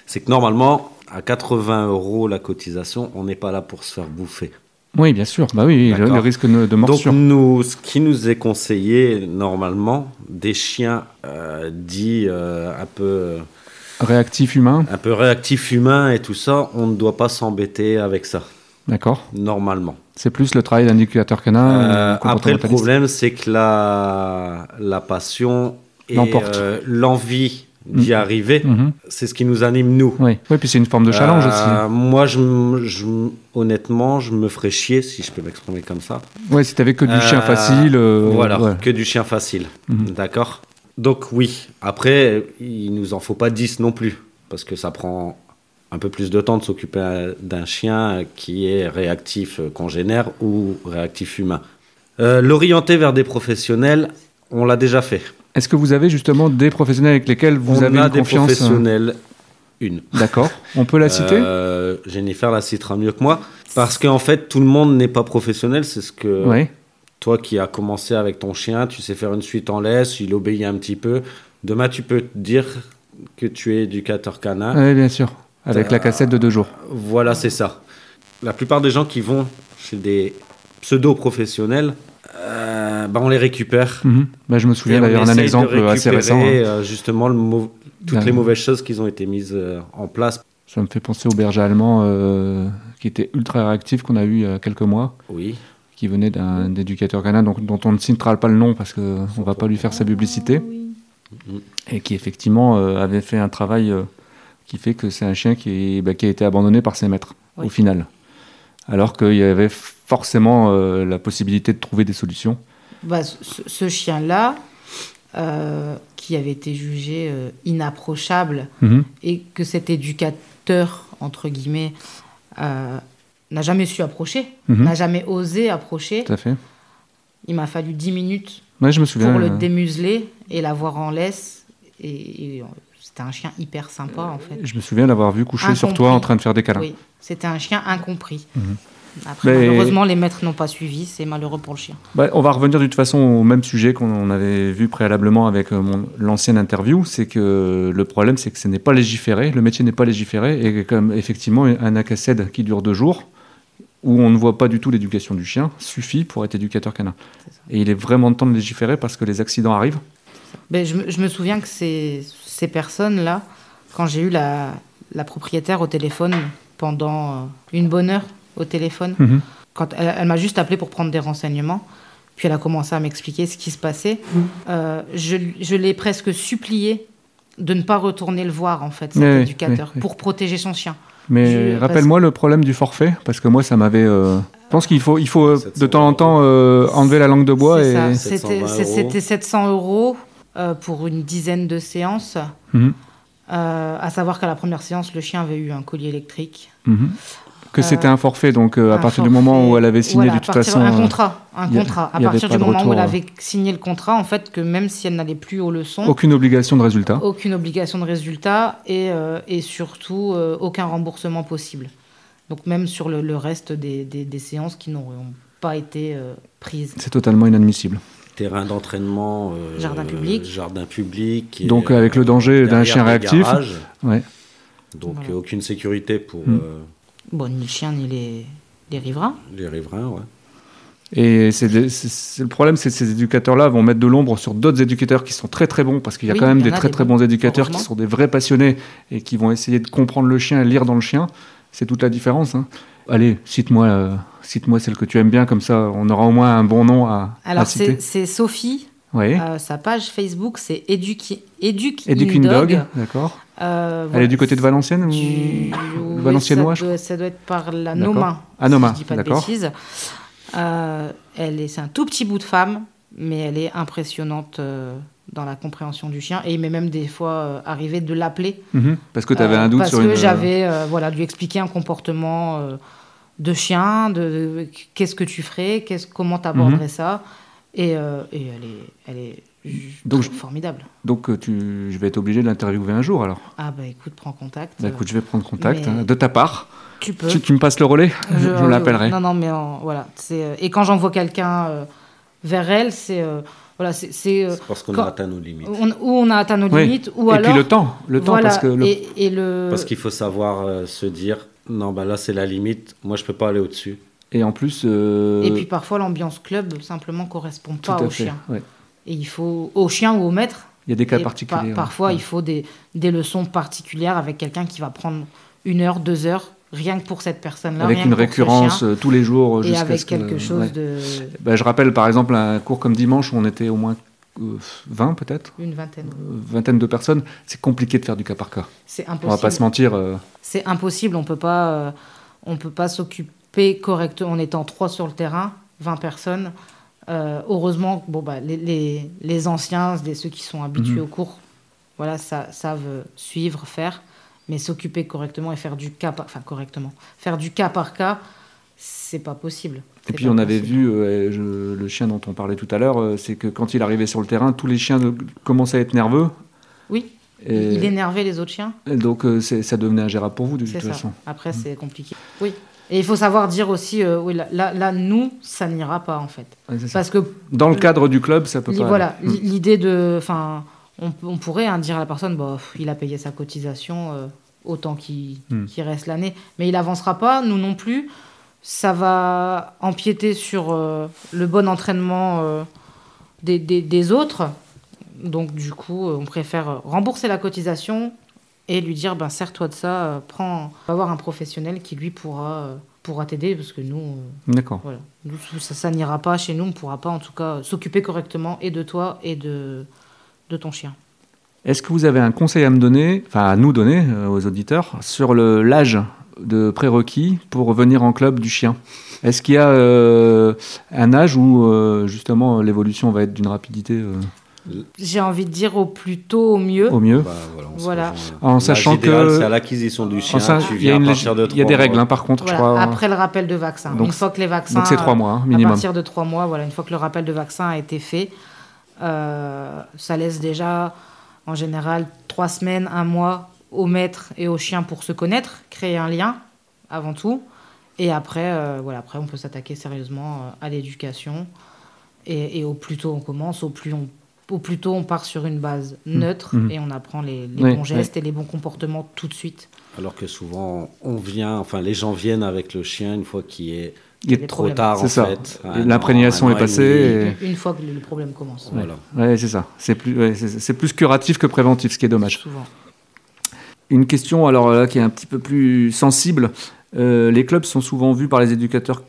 c'est que normalement, à 80 euros la cotisation, on n'est pas là pour se faire bouffer. Oui, bien sûr. Bah oui, le, le risque de, morsure. Donc nous, ce qui nous est conseillé normalement, des chiens euh, dits euh, un peu Réactif humain, un peu réactifs humains et tout ça, on ne doit pas s'embêter avec ça d'accord. normalement. C'est plus le travail d'indicateur canin. Euh, euh, après, le problème, c'est que la, la passion et euh, l'envie d'y arriver. Mhm. C'est ce qui nous anime, nous. Oui, oui puis c'est une forme de challenge Euh, aussi. Moi, je, honnêtement, je me ferais chier, si je peux m'exprimer comme ça. Ouais, si t'avais que du chien Euh, facile. euh, voilà, ouais. que du chien facile. Mhm. D'accord? Donc oui, après, il nous en faut pas 10 non plus, parce que ça prend un peu plus de temps de s'occuper d'un chien qui est réactif congénère ou réactif humain. L'orienter vers des professionnels, on l'a déjà fait. Est-ce que vous avez justement des professionnels avec lesquels vous on avez a une des confiance euh, professionnels, une. D'accord. On peut la citer? Euh, Jennifer la citera mieux que moi, parce qu'en fait, tout le monde n'est pas professionnel, c'est ce que... Oui. Toi qui as commencé avec ton chien, tu sais faire une suite en laisse, il obéit un petit peu. Demain, tu peux te dire que tu es éducateur canin. Oui, bien sûr. Avec la cassette de deux jours. Voilà, c'est ça. La plupart des gens qui vont chez des pseudo-professionnels, euh, bah, on les récupère. Mhm. Bah, je me souviens d'ailleurs d'un exemple assez récupérer, récent. hein. euh, justement, le toutes Ben, les mauvaises choses qui ont été mises euh, en place. Ça me fait penser au berger allemand euh, qui était ultra réactif qu'on a eu il y a quelques mois, Oui. qui venait d'un éducateur canin donc, dont on ne citera pas le nom parce qu'on ne va pas lui faire sa publicité, et qui effectivement euh, avait fait un travail euh, qui fait que c'est un chien qui, bah, qui a été abandonné par ses maîtres Oui. au final. Alors qu'il y avait forcément euh, la possibilité de trouver des solutions. Bah, ce, ce chien-là, euh, qui avait été jugé euh, inapprochable, Mhm. et que cet éducateur, entre guillemets, n'a jamais su approcher, Mhm. n'a jamais osé approcher. Tout à fait. Il m'a fallu 10 minutes Ouais, je me souviens. pour le démuseler et l'avoir en laisse. Et, et, c'était un chien hyper sympa, en fait. je me souviens l'avoir vu coucher sur toi en train de faire des câlins. Oui, c'était un chien incompris. Mhm. Après, Mais- malheureusement, les maîtres n'ont pas suivi. C'est malheureux pour le chien. Bah, on va revenir de toute façon au même sujet qu'on avait vu préalablement avec euh, mon- l'ancienne interview, c'est que le problème c'est que ce n'est pas légiféré, le métier n'est pas légiféré, et comme effectivement un ACACED qui dure deux jours, où on ne voit pas du tout l'éducation du chien, suffit pour être éducateur canin. Et il est vraiment temps de légiférer parce que les accidents arrivent. Ben, je, me- je me souviens que ces, ces personnes-là, quand j'ai eu la, la propriétaire au téléphone pendant euh, une bonne heure au téléphone, Mhm. quand elle, elle m'a juste appelé pour prendre des renseignements, puis elle a commencé à m'expliquer ce qui se passait, euh, je, je l'ai presque supplié de ne pas retourner le voir, en fait, cet Oui, éducateur, oui, oui. pour protéger son chien. Mais rappelle-moi le problème du forfait, parce que moi ça m'avait... euh, Je pense qu'il faut, il faut euh, de 700 temps en temps euh, enlever la langue de bois C'est et... ça. 720 C'était c'est- euros. c'était 700 euros euh, pour une dizaine de séances. Mhm. Euh, à savoir qu'à la première séance, le chien avait eu un collier électrique. Mhm. Que c'était Euh, un forfait, donc euh, à partir du moment où elle avait signé voilà, de toute façon... Un euh, contrat. Un a- contrat. À partir du moment où elle retour, avait signé le contrat, en fait, que même si elle n'allait plus aux leçons, Aucune obligation de résultat. aucune obligation de résultat et, euh, et surtout euh, aucun remboursement possible. Donc même sur le, le reste des, des- des séances qui n'auront pas été euh, prises. C'est totalement inadmissible. Terrain d'entraînement. euh, Jardin public. Jardin public. et, Donc, avec le danger d'un chien réactif. Ouais. Donc Voilà. aucune sécurité pour Mm. euh, Bon, ni le chien ni les, les riverains. les riverains. Ouais. Et c'est des- c'est- c'est- le problème, c'est que ces éducateurs-là vont mettre de l'ombre sur d'autres éducateurs qui sont très très bons, parce qu'il y a Oui, quand même des très des très bons, bons éducateurs qui sont des vrais passionnés et qui vont essayer de comprendre le chien et lire dans le chien. C'est toute la différence. hein. Allez, cite-moi euh, cite-moi celle que tu aimes bien, comme ça on aura au moins un bon nom à, à Alors citer. c'est c'est Sophie. Oui. Euh, sa page Facebook, c'est Educ, Educ, Educ in Dog. Dog, d'accord. Euh, Elle voilà. est du côté de Valenciennes ou Du- oui, Valenciennois, ça, doit, ça doit être par la. Noma. Ah, Noma, si je dis pas de d'accord. bêtises. Euh, elle est, c'est un tout petit bout de femme, mais elle est impressionnante euh, dans la compréhension du chien. Et il m'est même des fois euh, arrivé de l'appeler. Mhm, Parce que tu avais un doute parce sur que une. j'avais, voilà, lui expliqué un comportement de chien, de, de- qu'est-ce que tu ferais, qu'est-ce, comment tu aborderais ça. Et, et elle est, elle est Donc, formidable. Donc euh, tu... je vais être obligé de l'interviewer un jour alors. Ah bah écoute, prends contact. Bah, écoute, je vais prendre contact mais- hein, de ta part. tu peux. Tu, tu me passes le relais Je, Je- je l'appellerai. Non, non, mais en- voilà. Euh, et quand j'envoie quelqu'un euh, vers elle, c'est euh, voilà, c'est, euh, parce qu'on a atteint nos limites. on, ou on a atteint nos Oui. limites, ou Et alors puis le temps, le temps voilà, parce que le- et, et le Parce qu'il faut savoir euh, se dire non, bah là c'est la limite, moi je peux pas aller au-dessus. et en plus euh, et puis parfois l'ambiance club simplement correspond pas au chien. ouais. Et il faut au chien ou au maître. Il y a des cas particuliers. parfois, Ouais. il faut des, des leçons particulières avec quelqu'un qui va prendre une heure, deux heures, rien que pour cette personne-là. avec rien une que récurrence chien, euh, tous les jours et jusqu'à avec ce que- quelque chose ouais. de Bah, je rappelle par exemple un cours comme dimanche où on était au moins euh, 20 peut-être Une vingtaine. Euh, Vingtaine de personnes, c'est compliqué de faire du cas par cas. C'est On va impossible. pas se mentir. euh, C'est impossible. On peut pas, euh, on peut pas s'occuper correctement en étant trois sur le terrain, 20 personnes. Euh, heureusement, bon bah les, les, les anciens, les- ceux qui sont habitués Mhm. au cours, voilà, ça, savent suivre, faire, mais s'occuper correctement et faire du cas, par, enfin correctement, faire du cas par cas, c'est pas possible. Et puis on avait possible. vu euh, je- le chien dont on parlait tout à l'heure, euh, c'est que quand il arrivait sur le terrain, tous les chiens commençaient à être nerveux. Oui. Et, Il énervait les autres chiens. et donc euh, ça devenait ingérable pour vous de toute ça. façon. Après, c'est compliqué. Oui. Et il faut savoir dire aussi, euh, oui, là, là, là, nous, ça n'ira pas en fait. Ouais. Parce que Dans le cadre du club, ça peut pas. Voilà, li- l'idée de. Enfin, on, on pourrait hein, dire à la personne, bah, pff, il a payé sa cotisation, euh, autant qu'il Hmm. qu'il reste l'année. Mais il avancera pas, nous non plus. Ça va empiéter sur euh, le bon entraînement des, des- des autres. Donc, du coup, on préfère rembourser la cotisation et lui dire, ben, sers-toi de ça, euh, prends, va voir un professionnel qui, lui, pourra, euh, pourra t'aider, parce que nous, euh, D'accord. voilà. Nous, ça, ça n'ira pas chez nous, on ne pourra pas en tout cas s'occuper correctement et de toi et de, de ton chien. Est-ce que vous avez un conseil à me donner, enfin à nous donner, euh, aux auditeurs, sur le- l'âge de prérequis pour venir en club du chien? Est-ce qu'il y a euh, un âge où euh, justement l'évolution va être d'une rapidité J'ai envie de dire au plus tôt, au mieux. au mieux Bah, voilà. En sachant que- c'est à l'acquisition du chien. Il y a, viens une à lég- partir de il y a des règles hein, par contre, Voilà, je crois. après le rappel de vaccin. Donc, une fois que les vaccins. donc c'est trois mois hein, À minimum. partir de trois mois, voilà, une fois que le rappel de vaccin a été fait, euh, ça laisse déjà, en général, trois semaines, un mois au maître et au chien pour se connaître, créer un lien avant tout. Et après, euh, voilà, après on peut s'attaquer sérieusement euh, à l'éducation. Et, et au plus tôt on commence, au plus, on, au plus tôt on part sur une base neutre Mhm. et on apprend les, les Oui, bons gestes et les bons comportements tout de suite. Alors que souvent, on vient, enfin, les gens viennent avec le chien une fois qu'il est Il des trop problèmes. tard, C'est en ça. fait. An, l'imprégnation est passée. Une fois que le, problème commence. Voilà. Ouais, c'est ça. C'est plus, ouais, c'est- c'est plus curatif que préventif, ce qui est dommage. Souvent. Une question alors là qui est un petit peu plus sensible. Euh, les clubs sont souvent vus par les éducateurs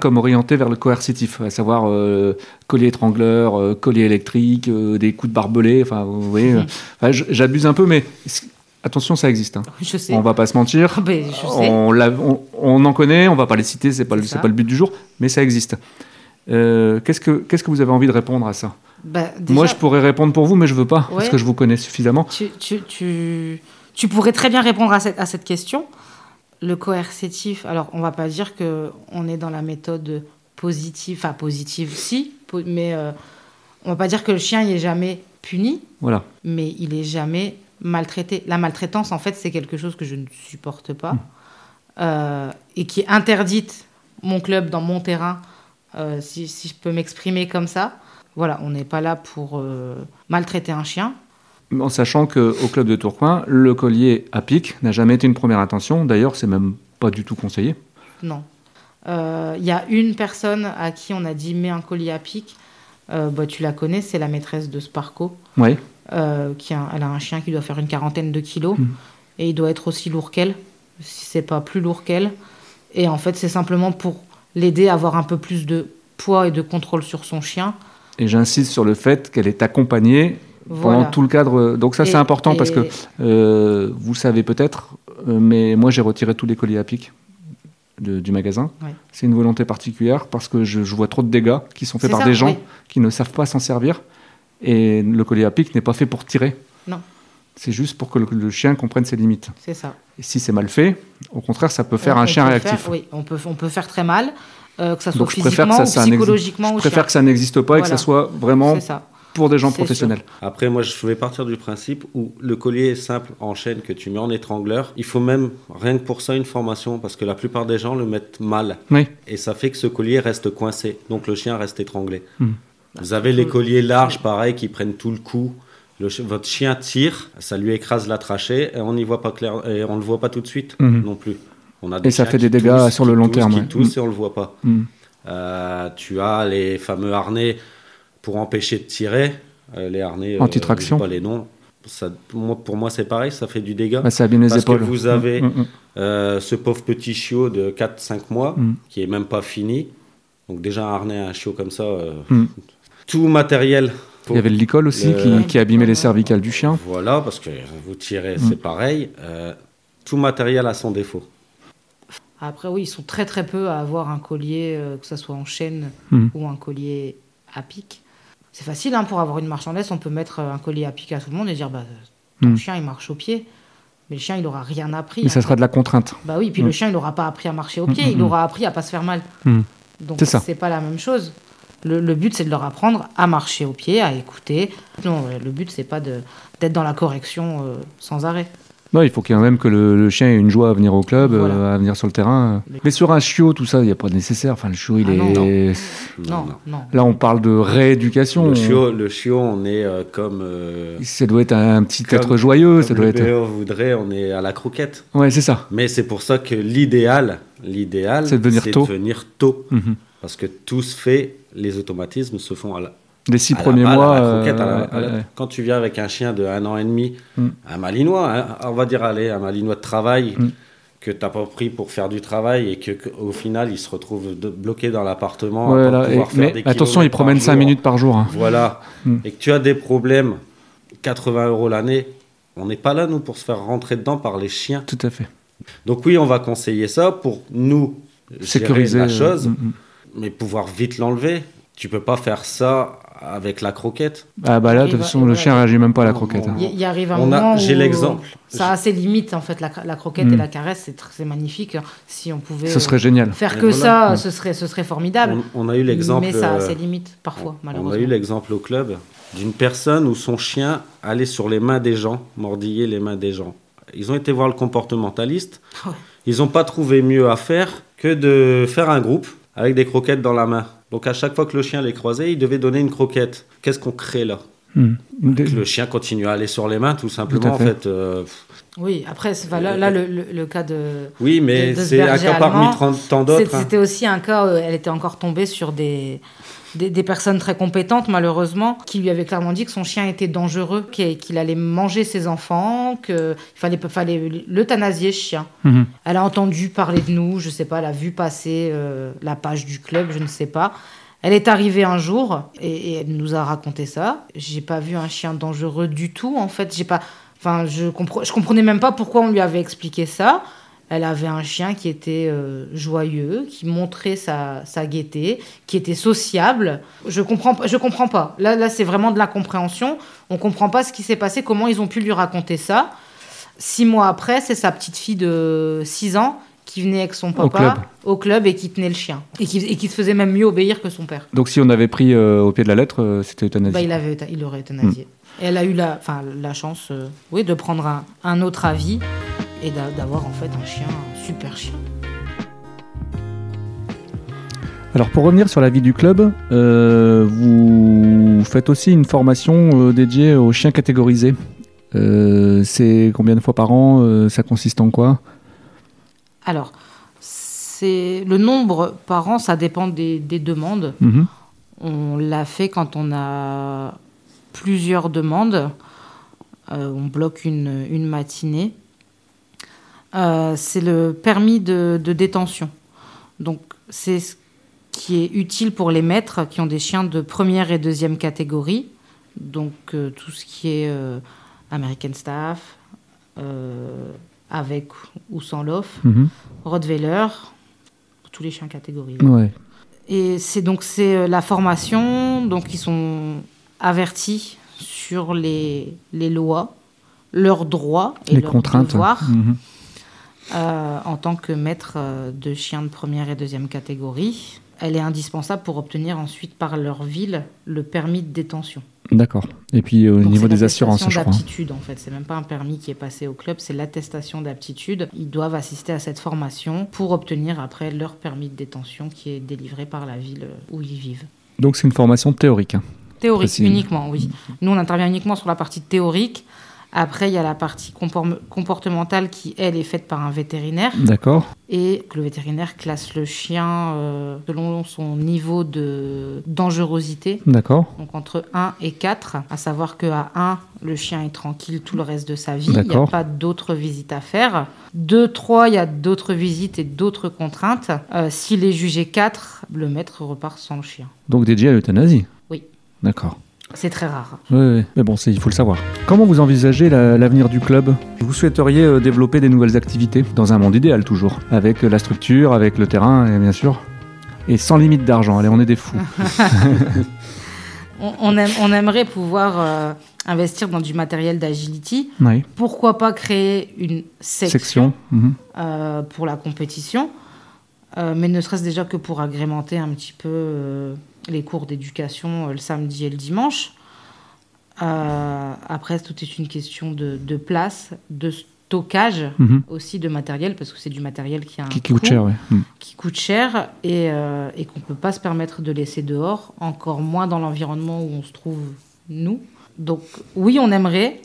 comme orientés vers le coercitif, à savoir euh, collier étrangleur, euh, collier électrique, euh, des coups de barbelé. Enfin, vous voyez, <laughs> enfin, j'abuse un peu, mais attention, ça existe. hein. Je sais. On va pas se mentir. <laughs> Ben, je sais. On, l'a- on- on en connaît, on va pas les citer, c'est pas, le- pas le but du jour, mais ça existe. Euh, Qu'est-ce que vous avez envie de répondre à ça? Bah, déjà, Moi, je pourrais répondre pour vous, mais je veux pas parce que je vous connais suffisamment. tu, tu, tu, tu pourrais très bien répondre à cette, à cette question. Le coercitif, alors on va pas dire que on est dans la méthode positive, enfin positive si, mais euh, on va pas dire que le chien il est jamais puni, Voilà. mais il est jamais maltraité. La maltraitance, en fait, c'est quelque chose que je ne supporte pas euh, et qui est interdite mon club dans mon terrain, euh, si, si je peux m'exprimer comme ça. Voilà, on n'est pas là pour euh, maltraiter un chien. En sachant qu'au club de Tourcoing, le collier à pic n'a jamais été une première intention. D'ailleurs, c'est même pas du tout conseillé. Non. Euh, Il y a une personne à qui on a dit mets un collier à pic. Euh, bah, tu la connais, c'est la maîtresse de Sparco. Oui. euh, qui a, elle a un chien qui doit faire une quarantaine de kilos. Mhm. Et il doit être aussi lourd qu'elle, si c'est pas plus lourd qu'elle. Et en fait, c'est simplement pour l'aider à avoir un peu plus de poids et de contrôle sur son chien. Et j'insiste sur le fait qu'elle est accompagnée Voilà. pendant tout le cadre. Donc ça, c'est Et- important parce que euh, vous le savez peut-être, euh, mais moi, j'ai retiré tous les colliers à pic de- du magasin. Ouais. C'est une volonté particulière parce que je, je vois trop de dégâts qui sont faits par ça, des gens oui. qui ne savent pas s'en servir. Et le collier à pic n'est pas fait pour tirer. Non. C'est juste pour que le, le chien comprenne ses limites. C'est ça. Et si c'est mal fait, au contraire, ça peut faire On- un on chien peut réactif. faire- oui, on peut, on peut faire très mal, euh, que ça soit Donc je préfère physiquement que ça, ou psychologiquement je préfère que ça n'existe pas et que ça soit vraiment. Pour des gens professionnels. Après, moi, je vais partir du principe où le collier est simple en chaîne que tu mets en étrangleur. Il faut même, rien que pour ça, une formation parce que la plupart des gens le mettent mal. Oui. Et ça fait que ce collier reste coincé. Donc le chien reste étranglé. Hmm. Vous avez les colliers larges, pareil, qui prennent tout le coup. Le ch- votre chien tire, ça lui écrase la trachée et on n'y voit pas clair et on le voit pas tout de suite Mhm. non plus. On a Et ça fait des dégâts sur le long terme, Qui ouais. toussent et on le voit pas. Euh, tu as les fameux harnais pour empêcher de tirer. euh, les harnais, euh, Antitraction. sais pas les noms. Ça, pour moi, pour moi, c'est pareil, ça fait du dégât. Bah, ça abîme les Parce épaules. que vous avez Mm, mm, mm. euh, ce pauvre petit chiot de 4-5 mois Mm. qui est même pas fini. Donc déjà un harnais à un chiot comme ça, euh, Mm. tout matériel. Il y avait le licol aussi Le- qui, qui abîmait les cervicales du chien. Voilà, parce que vous tirez, Mm. c'est pareil. Euh, tout matériel a son défaut. Après, oui, ils sont très très peu à avoir un collier, euh, que ce soit en chaîne ou un collier à pic. C'est facile hein, pour avoir une laisse, on peut mettre euh, un collier à pic à tout le monde et dire bah, ton Mhm. chien il marche au pied. Mais le chien il aura rien appris. Mais ça hein. sera de la contrainte. Bah oui, puis le chien il n'aura pas appris à marcher au pied, Mhm, il aura appris à pas se faire mal. Donc C'est pas la même chose. Le, le but c'est de leur apprendre à marcher au pied, à écouter. Non, euh, le but c'est pas de- d'être dans la correction euh, sans arrêt. Non, il faut quand même que le, le chien ait une joie à venir au club, Voilà. euh, à venir sur le terrain. Mais- sur un chiot, tout ça, il n'y a pas de nécessaire. Enfin, le chiot, il Ah non, est. Non, non. Là, on parle de rééducation. Le chiot, le chiot, on est euh, comme. euh, Ça doit être un petit Comme- être joyeux. ça comme doit le être. Voudrait, on est à la croquette. Ouais, c'est ça. Mais c'est pour ça que l'idéal, l'idéal, C'est de venir tôt. venir tôt. Mhm. Parce que tout se fait, les automatismes se font à la, Les six à premiers balle, mois. à la croquette, à la- euh, à la- ouais, ouais. Quand tu viens avec un chien de un an et demi, Mm. un malinois, hein, on va dire, allez, un malinois de travail, Mm. que tu n'as pas pris pour faire du travail et que, au final, il se retrouve de- bloqué dans l'appartement. Ouais, pouvoir et- faire mais des attention, il promène par 5 jour. minutes par jour. hein. Voilà. Mm. Et que tu as des problèmes, 80 euros l'année, on n'est pas là, nous, pour se faire rentrer dedans par les chiens. Tout à fait. Donc oui, on va conseiller ça pour nous Sécuriser la euh, chose, mm. mais pouvoir vite l'enlever. Tu peux pas faire ça avec la croquette. Ah bah là, de toute va- façon, le ouais. chien réagit même pas à la On- croquette. hein. Il y- il y arrive un On a- moment j'ai l'exemple. Ça a ses limites en fait. La, la croquette Mm. et la caresse, c'est magnifique. Si on pouvait Ce serait génial. euh, faire Et que voilà. ça, Mm. ce serait, ce serait formidable. On, on a eu l'exemple. Mais ça a euh, ses limites parfois, on malheureusement. a eu l'exemple au club d'une personne où son chien allait sur les mains des gens, mordiller les mains des gens. Ils ont été voir le comportementaliste. <laughs> Ouais. Ils n'ont pas trouvé mieux à faire que de faire un groupe avec des croquettes dans la main. Donc à chaque fois que le chien les croisait, il devait donner une croquette. Qu'est-ce qu'on crée là Mm. Des- Que le chien continue à aller sur les mains, tout simplement. Tout En fait. euh, Oui, après, enfin, là, là, le, le- le cas de. oui, mais ce c'est un cas parmi allemand, 30 tant d'autres. hein. C'était aussi un cas, euh, elle était encore tombée sur des, des, des personnes très compétentes, malheureusement, qui lui avaient clairement dit que son chien était dangereux, qu'il allait manger ses enfants, qu'il fallait, fallait l'euthanasier, chien. Mhm. Elle a entendu parler de nous, je sais pas, elle a vu passer euh, la page du club, je ne sais pas. Elle est arrivée un jour et, et elle nous a raconté ça. J'ai pas vu un chien dangereux du tout, en fait. J'ai pas, enfin, je compre- je comprenais même pas pourquoi on lui avait expliqué ça. Elle avait un chien qui était euh, joyeux, qui montrait sa, sa gaieté, qui était sociable. Je comprends, pas- je comprends pas. Là, là, c'est vraiment de l'incompréhension. On comprend pas ce qui s'est passé, comment ils ont pu lui raconter ça. Six mois après, c'est sa petite fille de 6 ans qui venait avec son Au papa club. au club et qui tenait le chien. Et qui, et qui se faisait même mieux obéir que son père. Donc si on avait pris euh, au pied de la lettre, euh, c'était euthanasie. Bah, il, avait, il l'aurait euthanasié. Et elle a eu la, la chance euh, oui, de prendre un, un autre avis et d'a- d'avoir en fait un chien, un super chien. Alors pour revenir sur la vie du club, euh, vous faites aussi une formation euh, dédiée aux chiens catégorisés. Euh, c'est combien de fois par an Ça consiste en quoi? Alors, c'est le nombre par an, ça dépend des, des demandes. Mhm. On l'a fait quand on a plusieurs demandes. On bloque une, une matinée. Euh, c'est le permis de, de détention. Donc, c'est ce qui est utile pour les maîtres qui ont des chiens de première et deuxième catégorie. Donc, euh, tout ce qui est euh, American Staff, avec ou sans l'off, Mhm. Rottweiler, tous les chiens catégorisés. Ouais. Et c'est donc c'est la formation, donc ils sont avertis sur les, les lois, leurs droits et Les leurs contraintes. devoirs Mhm. Euh, en tant que maître euh, de chiens de première et deuxième catégorie. Elle est indispensable pour obtenir ensuite par leur ville le permis de détention. D'accord. Et puis au Donc, niveau des assurances, je crois. d'aptitude, en fait. C'est même pas un permis qui est passé au club, c'est l'attestation d'aptitude. Ils doivent assister à cette formation pour obtenir après leur permis de détention qui est délivré par la ville où ils vivent. Donc c'est une formation théorique. hein. Théorique uniquement, oui. Nous, on intervient uniquement sur la partie théorique. Après, il y a la partie compor- comportementale qui, elle, est faite par un vétérinaire. D'accord. Et le vétérinaire classe le chien euh, selon son niveau de dangerosité. D'accord. Donc entre 1 et 4, à savoir qu'à 1, le chien est tranquille tout le reste de sa vie. Il n'y a pas d'autres visites à faire. 2, 3, il y a d'autres visites et d'autres contraintes. Euh, S'il est jugé 4, le maître repart sans le chien. Donc dédié à l'euthanasie. Oui. D'accord. C'est très rare. Oui, oui. mais bon, il faut le savoir. Comment vous envisagez la- l'avenir du club? Vous souhaiteriez euh, développer des nouvelles activités? Dans un monde idéal toujours, avec euh, la structure, avec le terrain, et bien sûr, et sans limite d'argent. Allez, on est des fous. <laughs> <laughs> On, on aime- on aimerait pouvoir euh, investir dans du matériel d'agility. Oui. Pourquoi pas créer une section, Section. mhm. euh, pour la compétition, mais ne serait-ce déjà que pour agrémenter un petit peu les cours d'éducation euh, le samedi et le dimanche. Euh, après, tout est une question de, de place, de stockage Mhm. aussi de matériel, parce que c'est du matériel qui a un Qui, qui coûte coût, cher. Mhm. qui coûte cher et, euh, et qu'on ne peut pas se permettre de laisser dehors, encore moins dans l'environnement où on se trouve nous. Donc oui, on aimerait,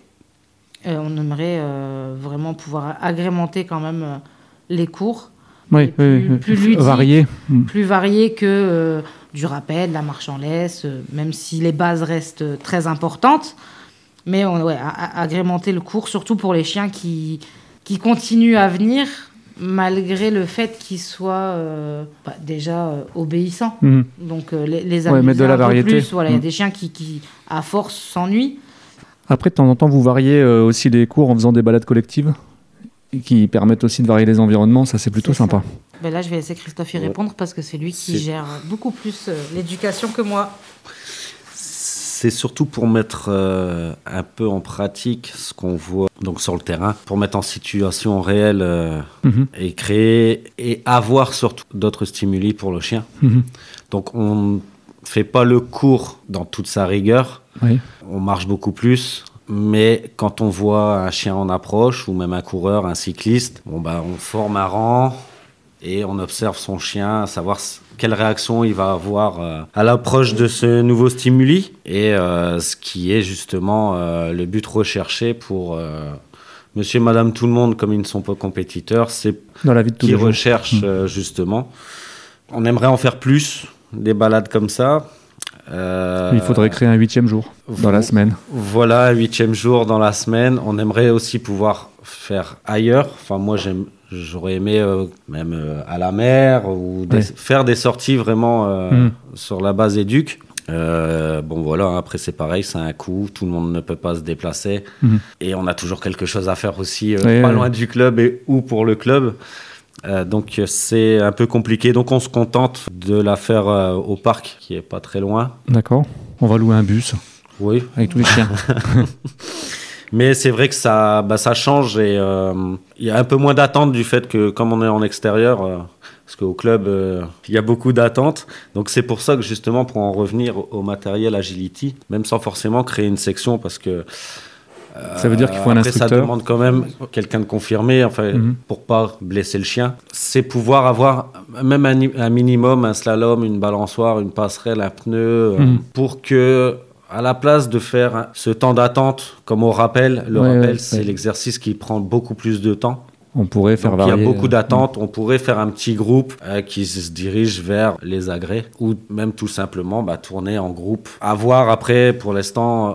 euh, on aimerait vraiment pouvoir agrémenter quand même les cours Oui, plus- oui. plus ludique. varié. Mhm. plus variés que du rappel, de la marche en laisse, euh, même si les bases restent euh, très importantes. Mais on, ouais, agrémenter le cours, surtout pour les chiens qui, qui continuent à venir, malgré le fait qu'ils soient euh, bah, déjà euh, obéissants. Mhm. Donc euh, les, les Ouais, de la variété. plus. Voilà, il y a Mm. des chiens qui, qui, à force, s'ennuient. Après, de temps en temps, vous variez aussi les cours en faisant des balades collectives qui permettent aussi de varier les environnements. Ça, c'est plutôt ça. Ben là, je vais laisser Christophe y Ouais. répondre parce que c'est lui qui gère beaucoup plus euh, l'éducation que moi. C'est surtout pour mettre euh, un peu en pratique ce qu'on voit donc sur le terrain, pour mettre en situation réelle euh, Mhm. et créer et avoir surtout d'autres stimuli pour le chien. Mhm. Donc on ne fait pas le cours dans toute sa rigueur, Oui. on marche beaucoup plus. Mais quand on voit un chien en approche, ou même un coureur, un cycliste, bon bah, on forme un rang et on observe son chien, savoir quelle réaction il va avoir euh, à l'approche de ce nouveau stimuli. Et euh, ce qui est justement euh, le but recherché pour monsieur, madame, tout le monde, comme ils ne sont pas compétiteurs, c'est Dans la vie de tous qui les jours. recherchent Mm. euh, justement. On aimerait en faire plus, des balades comme ça. Euh, Il faudrait créer un huitième jour dans la semaine. Voilà, huitième jour dans la semaine. On aimerait aussi pouvoir faire ailleurs. Enfin, moi, j'aime, j'aurais aimé euh, même euh, à la mer ou des- faire des sorties vraiment euh, Mm. sur la base éduc. Euh, bon voilà, après c'est pareil, c'est un coût, tout le monde ne peut pas se déplacer Mhm. et on a toujours quelque chose à faire aussi, pas loin du club et ou pour le club. Donc c'est un peu compliqué, donc on se contente de la faire au parc qui est pas très loin. D'accord. On va louer un bus Oui, avec tous les chiens. <laughs> Mais c'est vrai que ça, bah, ça change et euh, il y a un peu moins d'attente du fait que comme on est en extérieur, euh, parce qu'au club, euh, il y a beaucoup d'attentes. Donc c'est pour ça que justement, pour en revenir au, matériel Agility, même sans forcément créer une section, parce que... euh, Ça veut dire qu'il faut un après, ça demande quand même quelqu'un de confirmé, enfin, Mhm. pour pas blesser le chien. C'est pouvoir avoir même un, un minimum, un slalom, une balançoire, une passerelle, un pneu, euh, Mhm. pour que à la place de faire ce temps d'attente, comme au rappel, le Ouais, rappel, ouais, c'est ouais. l'exercice qui prend beaucoup plus de temps. On pourrait faire Donc, il y a beaucoup euh, d'attentes. On pourrait faire un petit groupe euh, qui se dirige vers les agrès ou même tout simplement bah, tourner en groupe. À voir après, pour l'instant, euh,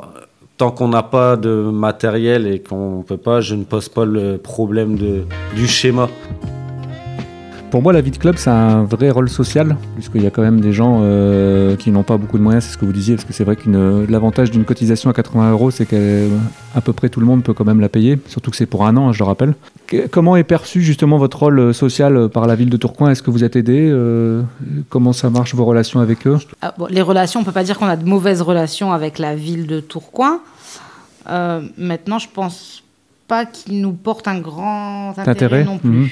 tant qu'on n'a pas de matériel et qu'on peut pas, je ne pose pas le problème de, du schéma. Pour moi, la vie de club, c'est un vrai rôle social, puisqu'il y a quand même des gens euh, qui n'ont pas beaucoup de moyens, c'est ce que vous disiez, parce que c'est vrai que l'avantage d'une cotisation à 80 euros, c'est qu'à peu près tout le monde peut quand même la payer, surtout que c'est pour un an, hein, je le rappelle. Que- comment est perçu justement votre rôle euh, social euh, par la ville de Tourcoing? Est-ce que vous êtes aidé euh, Comment ça marche vos relations avec eux? Ah, bon, les relations, on peut pas dire qu'on a de mauvaises relations avec la ville de Tourcoing. Euh, maintenant, je pense pas qu'ils nous portent un grand intérêt, Intérêt non plus. Mhm.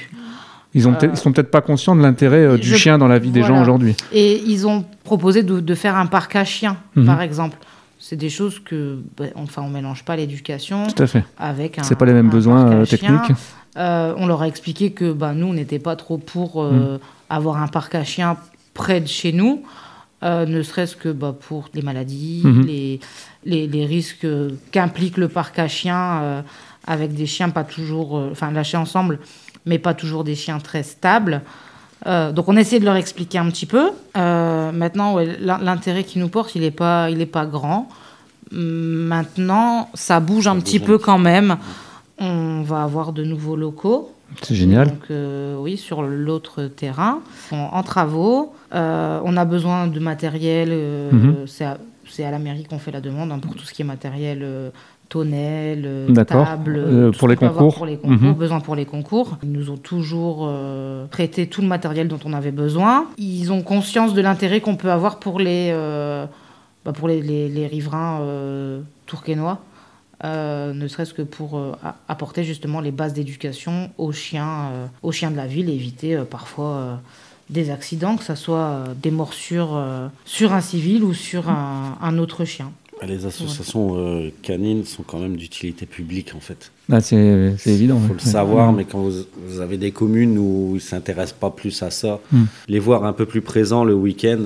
Ils, ont Euh, sont peut-être pas conscients de l'intérêt euh, du je- chien dans la vie des gens aujourd'hui. Et ils ont proposé de, de faire un parc à chiens, Mhm. par exemple. C'est des choses que, ben, enfin, on mélange pas l'éducation Tout à fait. avec un. C'est pas les mêmes un besoins euh, techniques. On leur a expliqué que ben, nous, on n'était pas trop pour Mm. avoir un parc à chiens près de chez nous, ne serait-ce que bah, pour les maladies, Mhm. les, les, les risques qu'implique le parc à chiens avec des chiens pas toujours, enfin lâchés ensemble, mais pas toujours des chiens très stables. Euh, donc on essaie de leur expliquer un petit peu. Euh, maintenant, ouais, l'intérêt qu'ils nous portent, il n'est pas, il est pas grand. Maintenant, ça bouge un Ça petit bouge peu petit quand même. On va avoir de nouveaux locaux. C'est génial. Donc, euh, oui, sur l'autre terrain, en, en travaux. Euh, on a besoin de matériel. c'est à- c'est à la mairie qu'on fait la demande hein, pour tout ce qui est matériel. Euh, tonnelle, euh, D'accord. table, Euh, pour les concours. pour les concours, Mhm. besoin pour les concours. Ils nous ont toujours euh, prêté tout le matériel dont on avait besoin. Ils ont conscience de l'intérêt qu'on peut avoir pour les, euh, bah, pour les, les- les riverains tourquenois, euh, ne serait-ce que pour euh, apporter justement les bases d'éducation aux chiens, euh, aux chiens de la ville et éviter parfois des accidents, que ce soit des morsures sur un civil ou sur un, un autre chien. Les associations euh, canines sont quand même d'utilité publique en fait. Ah, c'est c'est évident. Il faut ouais. le savoir, Ouais. mais quand vous, vous avez des communes où ils ne s'intéressent pas plus à ça, Hmm. les voir un peu plus présents le week-end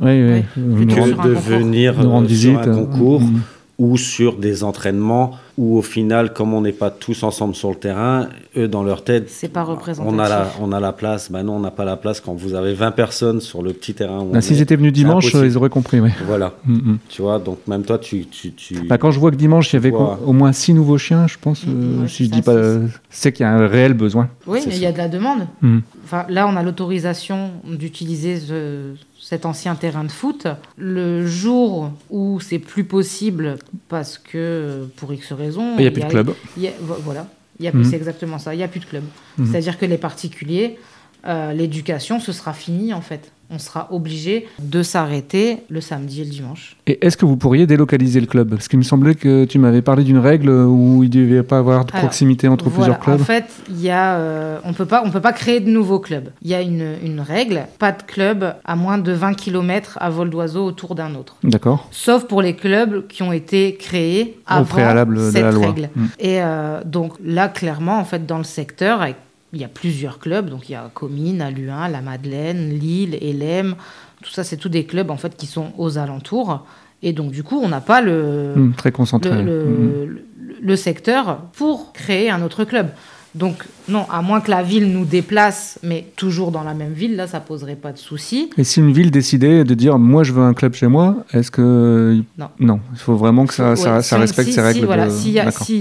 Oui, que de venir euh, sur un concours Mm. Ou sur des entraînements où au final, comme on n'est pas tous ensemble sur le terrain, eux dans leur tête, C'est pas représentatif. on a la, on a la place. Ben non, on n'a pas la place quand vous avez 20 personnes sur le petit terrain. où on S'ils étaient venus dimanche, impossible. ils auraient compris. Ouais. Voilà, Mm, mm. tu vois, donc même toi, tu. tu, tu- Bah, quand je vois que dimanche, il y avait au moins six nouveaux chiens, je pense, euh, ouais, si je dis pas, euh, c'est qu'il y a un réel besoin. Oui, mais il y a de la demande. Mhm. Enfin, là, on a l'autorisation d'utiliser ce- cet ancien terrain de foot. Le jour où c'est plus possible, parce que pour X raisons. Il n'y a plus de club. y a- voilà, il y a- c'est exactement ça. Il n'y a plus de club. C'est-à-dire que les particuliers, euh, l'éducation, ce sera fini en fait. On sera obligé de s'arrêter le samedi et le dimanche. Et est-ce que vous pourriez délocaliser le club? Parce qu'il me semblait que tu m'avais parlé d'une règle où il ne devait pas avoir de Alors, proximité entre Voilà, plusieurs clubs. En fait, y a, euh, on on peut pas créer de nouveaux clubs. Il y a une, une règle, pas de club à moins de 20 km à vol d'oiseau autour d'un autre. D'accord. Sauf pour les clubs qui ont été créés avant Au préalable de cette la loi. règle. Mm. Et euh, donc là, clairement, en fait, dans le secteur, avec- il y a plusieurs clubs. Donc il y a Comines, Aluin, La Madeleine, Lille, Elem. Tout ça, c'est tous des clubs en fait qui sont aux alentours. Et donc du coup, on n'a pas le, Mm, très concentré. le, le- Mm. le- le secteur pour créer un autre club. Donc non, à moins que la ville nous déplace, mais toujours dans la même ville, là, ça poserait pas de souci. Et si une ville décidait de dire moi je veux un club chez moi, est-ce que Non. non, il faut vraiment que ça, Ouais, ça, si ça on- respecte si- ces si, règles. voilà, de- s'il y,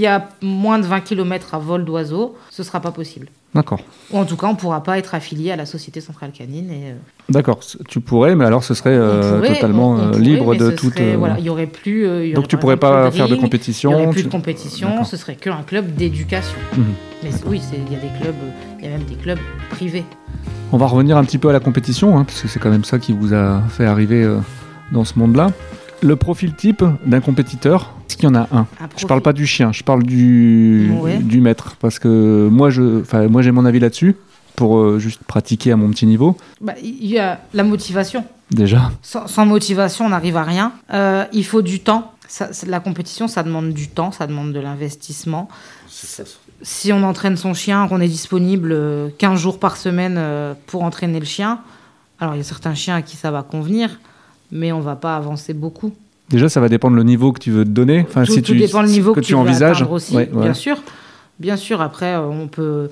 a- y moins de 20 km à vol d'oiseau, ce sera pas possible. D'accord. Ou en tout cas, on pourra pas être affilié à la Société Centrale Canine. Et, euh, D'accord. Tu pourrais, mais alors ce serait euh, pourrait- totalement on- on euh, pourrait, libre de toute. serait- euh, voilà, y aurait plus. euh, Donc tu par pourrais pas faire de compétition. Il n'y aurait plus tu- de compétition, ce serait qu'un club d'éducation. Mhm. Mais oui, c'est- il y a des clubs, il y a même des clubs privés. On va revenir un petit peu à la compétition, hein, parce que c'est quand même ça qui vous a fait arriver euh, dans ce monde-là. Le profil type d'un compétiteur, est-ce qu'il y en a un? Un Je parle pas du chien, je parle du, Ouais. du maître, parce que moi, je, enfin, moi j'ai mon avis là-dessus, pour euh, juste pratiquer à mon petit niveau, Bah, Il y a la motivation. déjà. Sans, sans motivation, on n'arrive à rien. Euh, il faut du temps. Ça- la compétition, ça demande du temps, ça demande de l'investissement. C'est ça. Si on entraîne son chien, qu'on est disponible euh, 15 jours par semaine euh, pour entraîner le chien, alors il y a certains chiens à qui ça va convenir, mais on va pas avancer beaucoup. Déjà, ça va dépendre le niveau que tu veux te donner. Enfin, tout, si tout tu, dépend le niveau que, que tu envisages. aussi, Ouais, bien sûr. Bien sûr, après, euh, on peut.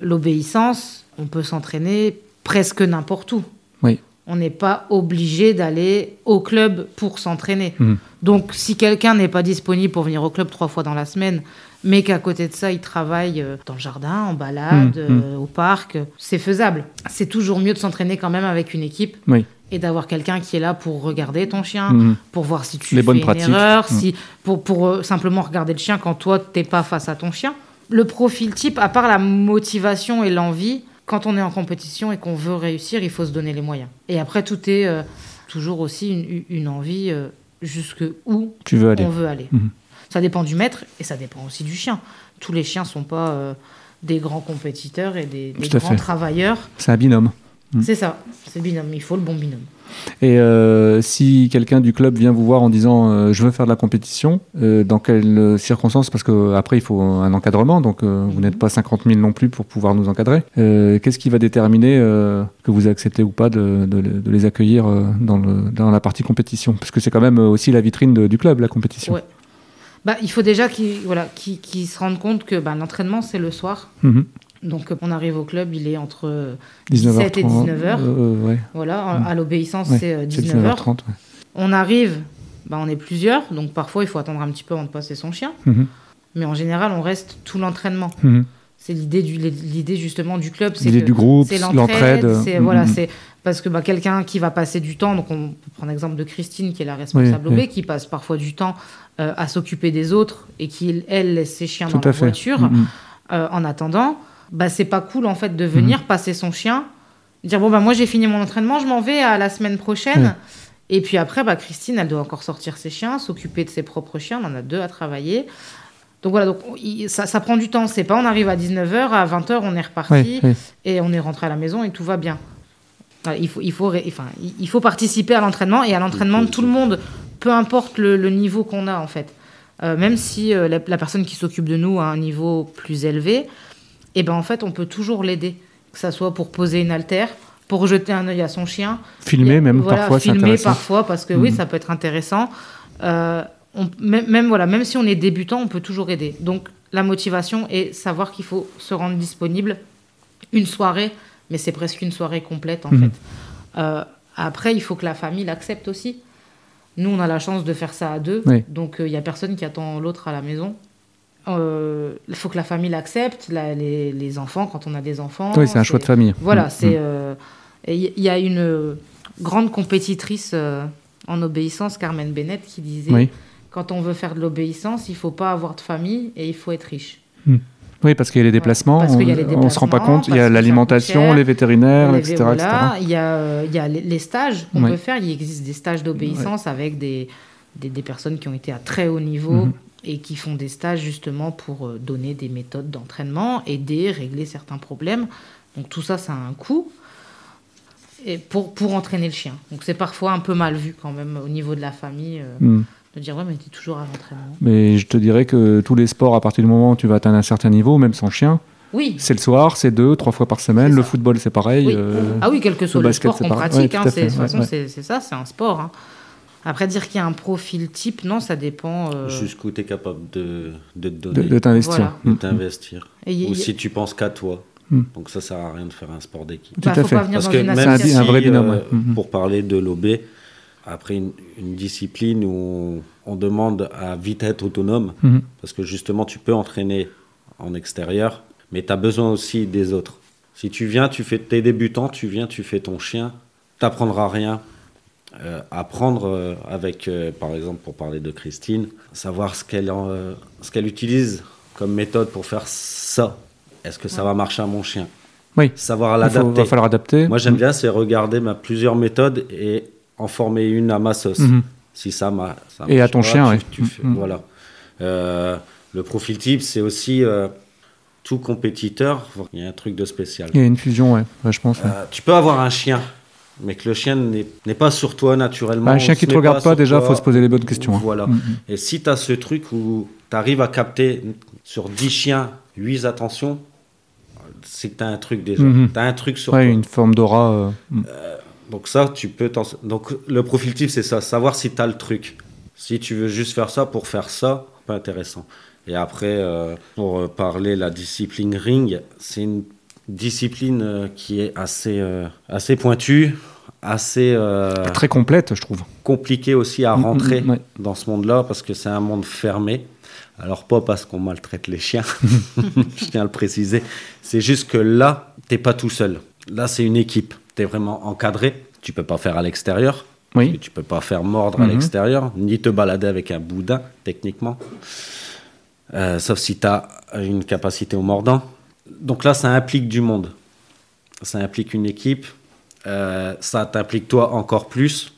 L'obéissance, on peut s'entraîner presque n'importe où. Oui. On n'est pas obligé d'aller au club pour s'entraîner. Mhm. Donc, si quelqu'un n'est pas disponible pour venir au club trois fois dans la semaine, mais qu'à côté de ça, il travaille euh, dans le jardin, en balade, Mhm. euh, au parc, c'est faisable. C'est toujours mieux de s'entraîner quand même avec une équipe Oui. et d'avoir quelqu'un qui est là pour regarder ton chien, pour voir si tu Les fais bonnes une pratiques. erreur, si, pour, pour euh, simplement regarder le chien quand toi, t'es pas face à ton chien. Le profil type, à part la motivation et l'envie, quand on est en compétition et qu'on veut réussir, il faut se donner les moyens. Et après, tout est euh, toujours aussi une, une envie euh, jusque où Tu veux aller. on veut aller. Mhm. Ça dépend du maître et ça dépend aussi du chien. Tous les chiens sont pas euh, des grands compétiteurs et des, grands fait. travailleurs. C'est un binôme. Mm. C'est ça, c'est binôme. Il faut le bon binôme. Et euh, si quelqu'un du club vient vous voir en disant euh, je veux faire de la compétition, euh, dans quelles circonstances? Parce qu'après, il faut un encadrement, donc vous Mhm. n'êtes pas 50 000 non plus pour pouvoir nous encadrer. Qu'est-ce qui va déterminer que vous acceptez ou pas de, de- de les accueillir dans, le, dans la partie compétition? Parce que c'est quand même aussi la vitrine de- du club, la compétition. Ouais. Bah, il faut déjà qu'ils voilà, qu'ils se rendent compte que bah, l'entraînement, c'est le soir. Mhm. Donc, euh, on arrive au club, il est entre euh, 19h30. 17 et 19h. euh, ouais, Voilà, Mhm. à l'obéissance, Ouais, c'est euh, c'est 19h. 19h30. ouais. On arrive, bah, on est plusieurs, donc parfois il faut attendre un petit peu avant de passer son chien. Mhm. Mais en général, on reste tout l'entraînement. Mhm. C'est l'idée du l'idée justement du club, c'est L'idée du groupe, c'est l'entraide. C'est Mm, voilà, mm. c'est parce que bah, quelqu'un qui va passer du temps, donc on peut prendre l'exemple de Christine qui est la responsable Oui, OB, oui. qui passe parfois du temps euh, à s'occuper des autres et qui elle laisse ses chiens Tout dans la fait. voiture euh, en attendant. Bah c'est pas cool en fait de venir Mhm. passer son chien, dire bon bah moi j'ai fini mon entraînement, je m'en vais à la semaine prochaine. Et puis après, bah, Christine, elle doit encore sortir ses chiens, s'occuper de ses propres chiens. On en a deux à travailler. Donc voilà, donc, ça, ça prend du temps. C'est pas on arrive à 19h, à 20h, on est reparti Oui, oui. et on est rentré à la maison et tout va bien. Il, faut, il, faut, enfin, il- il faut participer à l'entraînement et à l'entraînement de tout le monde, peu importe le, le niveau qu'on a en fait. Euh, même si euh, la, la personne qui s'occupe de nous a un niveau plus élevé, et ben en fait on peut toujours l'aider, que ça soit pour poser une haltère, pour jeter un œil à son chien, Filmer même voilà, parfois, filmer parfois parce que oui, Mhm. ça peut être intéressant. Euh, on- même, même, voilà, même si on est débutant, on peut toujours aider. Donc la motivation est savoir qu'il faut se rendre disponible une soirée, mais c'est presque une soirée complète en Mhm. fait. Euh, après, il faut que la famille l'accepte aussi. Nous, on a la chance de faire ça à deux, Oui. donc il n'y a personne qui attend l'autre à la maison. Euh, Il faut que la famille l'accepte, la- les, les enfants, quand on a des enfants. Oui, c'est un choix de famille. Voilà, Mm, c'est. mm. euh, Il y a une euh, grande compétitrice euh, en obéissance, Carmen Bennett, qui disait Oui. quand on veut faire de l'obéissance, il faut pas avoir de famille et il faut être riche. Oui, parce qu'il y a les déplacements, Parce on, qu'il y a les on se rend pas compte, il y a l'alimentation, les vétérinaires, etc. il y a, euh, il y a les, les stages qu'on peut faire. Il existe des stages d'obéissance avec des, des, des personnes qui ont été à très haut niveau Mhm. Et qui font des stages justement pour euh, donner des méthodes d'entraînement, aider, régler certains problèmes. Donc tout ça, ça a un coût. Et pour, pour entraîner le chien. Donc c'est parfois un peu mal vu quand même au niveau de la famille euh, Mm. de dire ouais mais tu es toujours à l'entraînement. Mais je te dirais que tous les sports, à partir du moment où tu vas atteindre un certain niveau, même sans chien, Oui. c'est le soir, c'est deux, trois fois par semaine. Le football, c'est pareil. Oui. euh, Ah oui, quel que soit le, basket, sport c'est qu'on pratique, Ouais, hein, ouais, ouais. c'est ça, c'est un sport. hein. Après, dire qu'il y a un profil type, non, ça dépend. euh, Jusqu'où tu es capable de, de te de, donner, de t'investir. Voilà. de Mm. t'investir. et y- Ou si tu penses qu'à toi. Mm. Donc ça sert à rien de faire un sport d'équipe. Tout bah, à faut fait. pas venir Parce dans que une même C'est un- vrai si, binôme, euh, ouais. Mhm. pour parler de l'OB, après une, une discipline où on, demande à vite être autonome, parce que justement tu peux entraîner en extérieur, mais tu as besoin aussi des autres. Si tu viens, tu fais tes débutants, tu viens, tu fais ton chien, t'apprendras rien. Euh, apprendre euh, avec, euh, par exemple, pour parler de Christine, savoir ce qu'elle ce qu'elle utilise comme méthode pour faire ça. Est-ce que ça va marcher à mon chien? Oui. Savoir Il l'adapter. va falloir adapter. Moi, j'aime bien, c'est regarder ma, plusieurs méthodes et en former une à ma sauce. Mhm. Si ça m'a. ça Et à ton pas, chien, tu- ouais. tu fais- Mhm. Voilà. Le profil type, c'est aussi tout compétiteur. Il y a un truc de spécial. Il y a une fusion, ouais, ouais, je pense. tu peux avoir un chien, mais que le chien n'est pas sur toi naturellement. Bah, un chien qui te n'est regarde pas, déjà, toi. faut se poser les bonnes questions. hein. Voilà. Mhm. Et si tu as ce truc où tu arrives à capter sur 10 chiens 8 attentions, c'est que tu as un truc déjà. Mhm. Tu as un truc sur Ouais, toi. une forme d'aura. euh, mm. Donc ça, tu peux t'en... Donc le profil type, c'est ça, savoir si tu as le truc. Si tu veux juste faire ça pour faire ça, pas intéressant. Et après, euh, pour euh, parler la discipline ring, c'est une discipline euh, qui est assez, euh, assez pointue, assez euh, Très complète, je trouve. compliquée aussi à Mm, mm, rentrer mm, ouais. dans ce monde-là parce que c'est un monde fermé. Alors pas parce qu'on maltraite les chiens, <laughs> je tiens à le préciser. C'est juste que là, t'es pas tout seul. Là, c'est une équipe. Tu es vraiment encadré. Tu peux pas faire à l'extérieur. Oui. Tu peux pas faire mordre à Mhm. l'extérieur, ni te balader avec un boudin, techniquement. Euh, sauf si tu as une capacité au mordant. Donc là, ça implique du monde. Ça implique une équipe. Euh, ça t'implique toi encore plus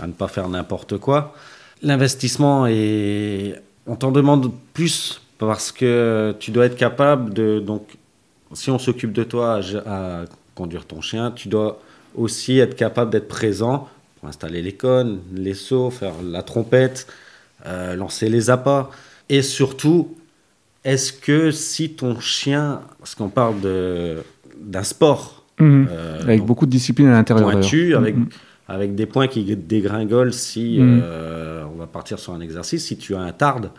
à ne pas faire n'importe quoi. L'investissement est. On t'en demande plus parce que tu dois être capable de. Donc, si on s'occupe de toi à, conduire ton chien, tu dois aussi être capable d'être présent pour installer les cônes, les sauts, faire la trompette, euh, lancer les appâts. Et surtout, est-ce que si ton chien. Parce qu'on parle d'un sport. Mhm. euh, Avec donc, beaucoup de discipline à l'intérieur. pointu, avec, Mhm. avec des points qui dégringolent si Mm. euh, on va partir sur un exercice. Si tu as un tarde,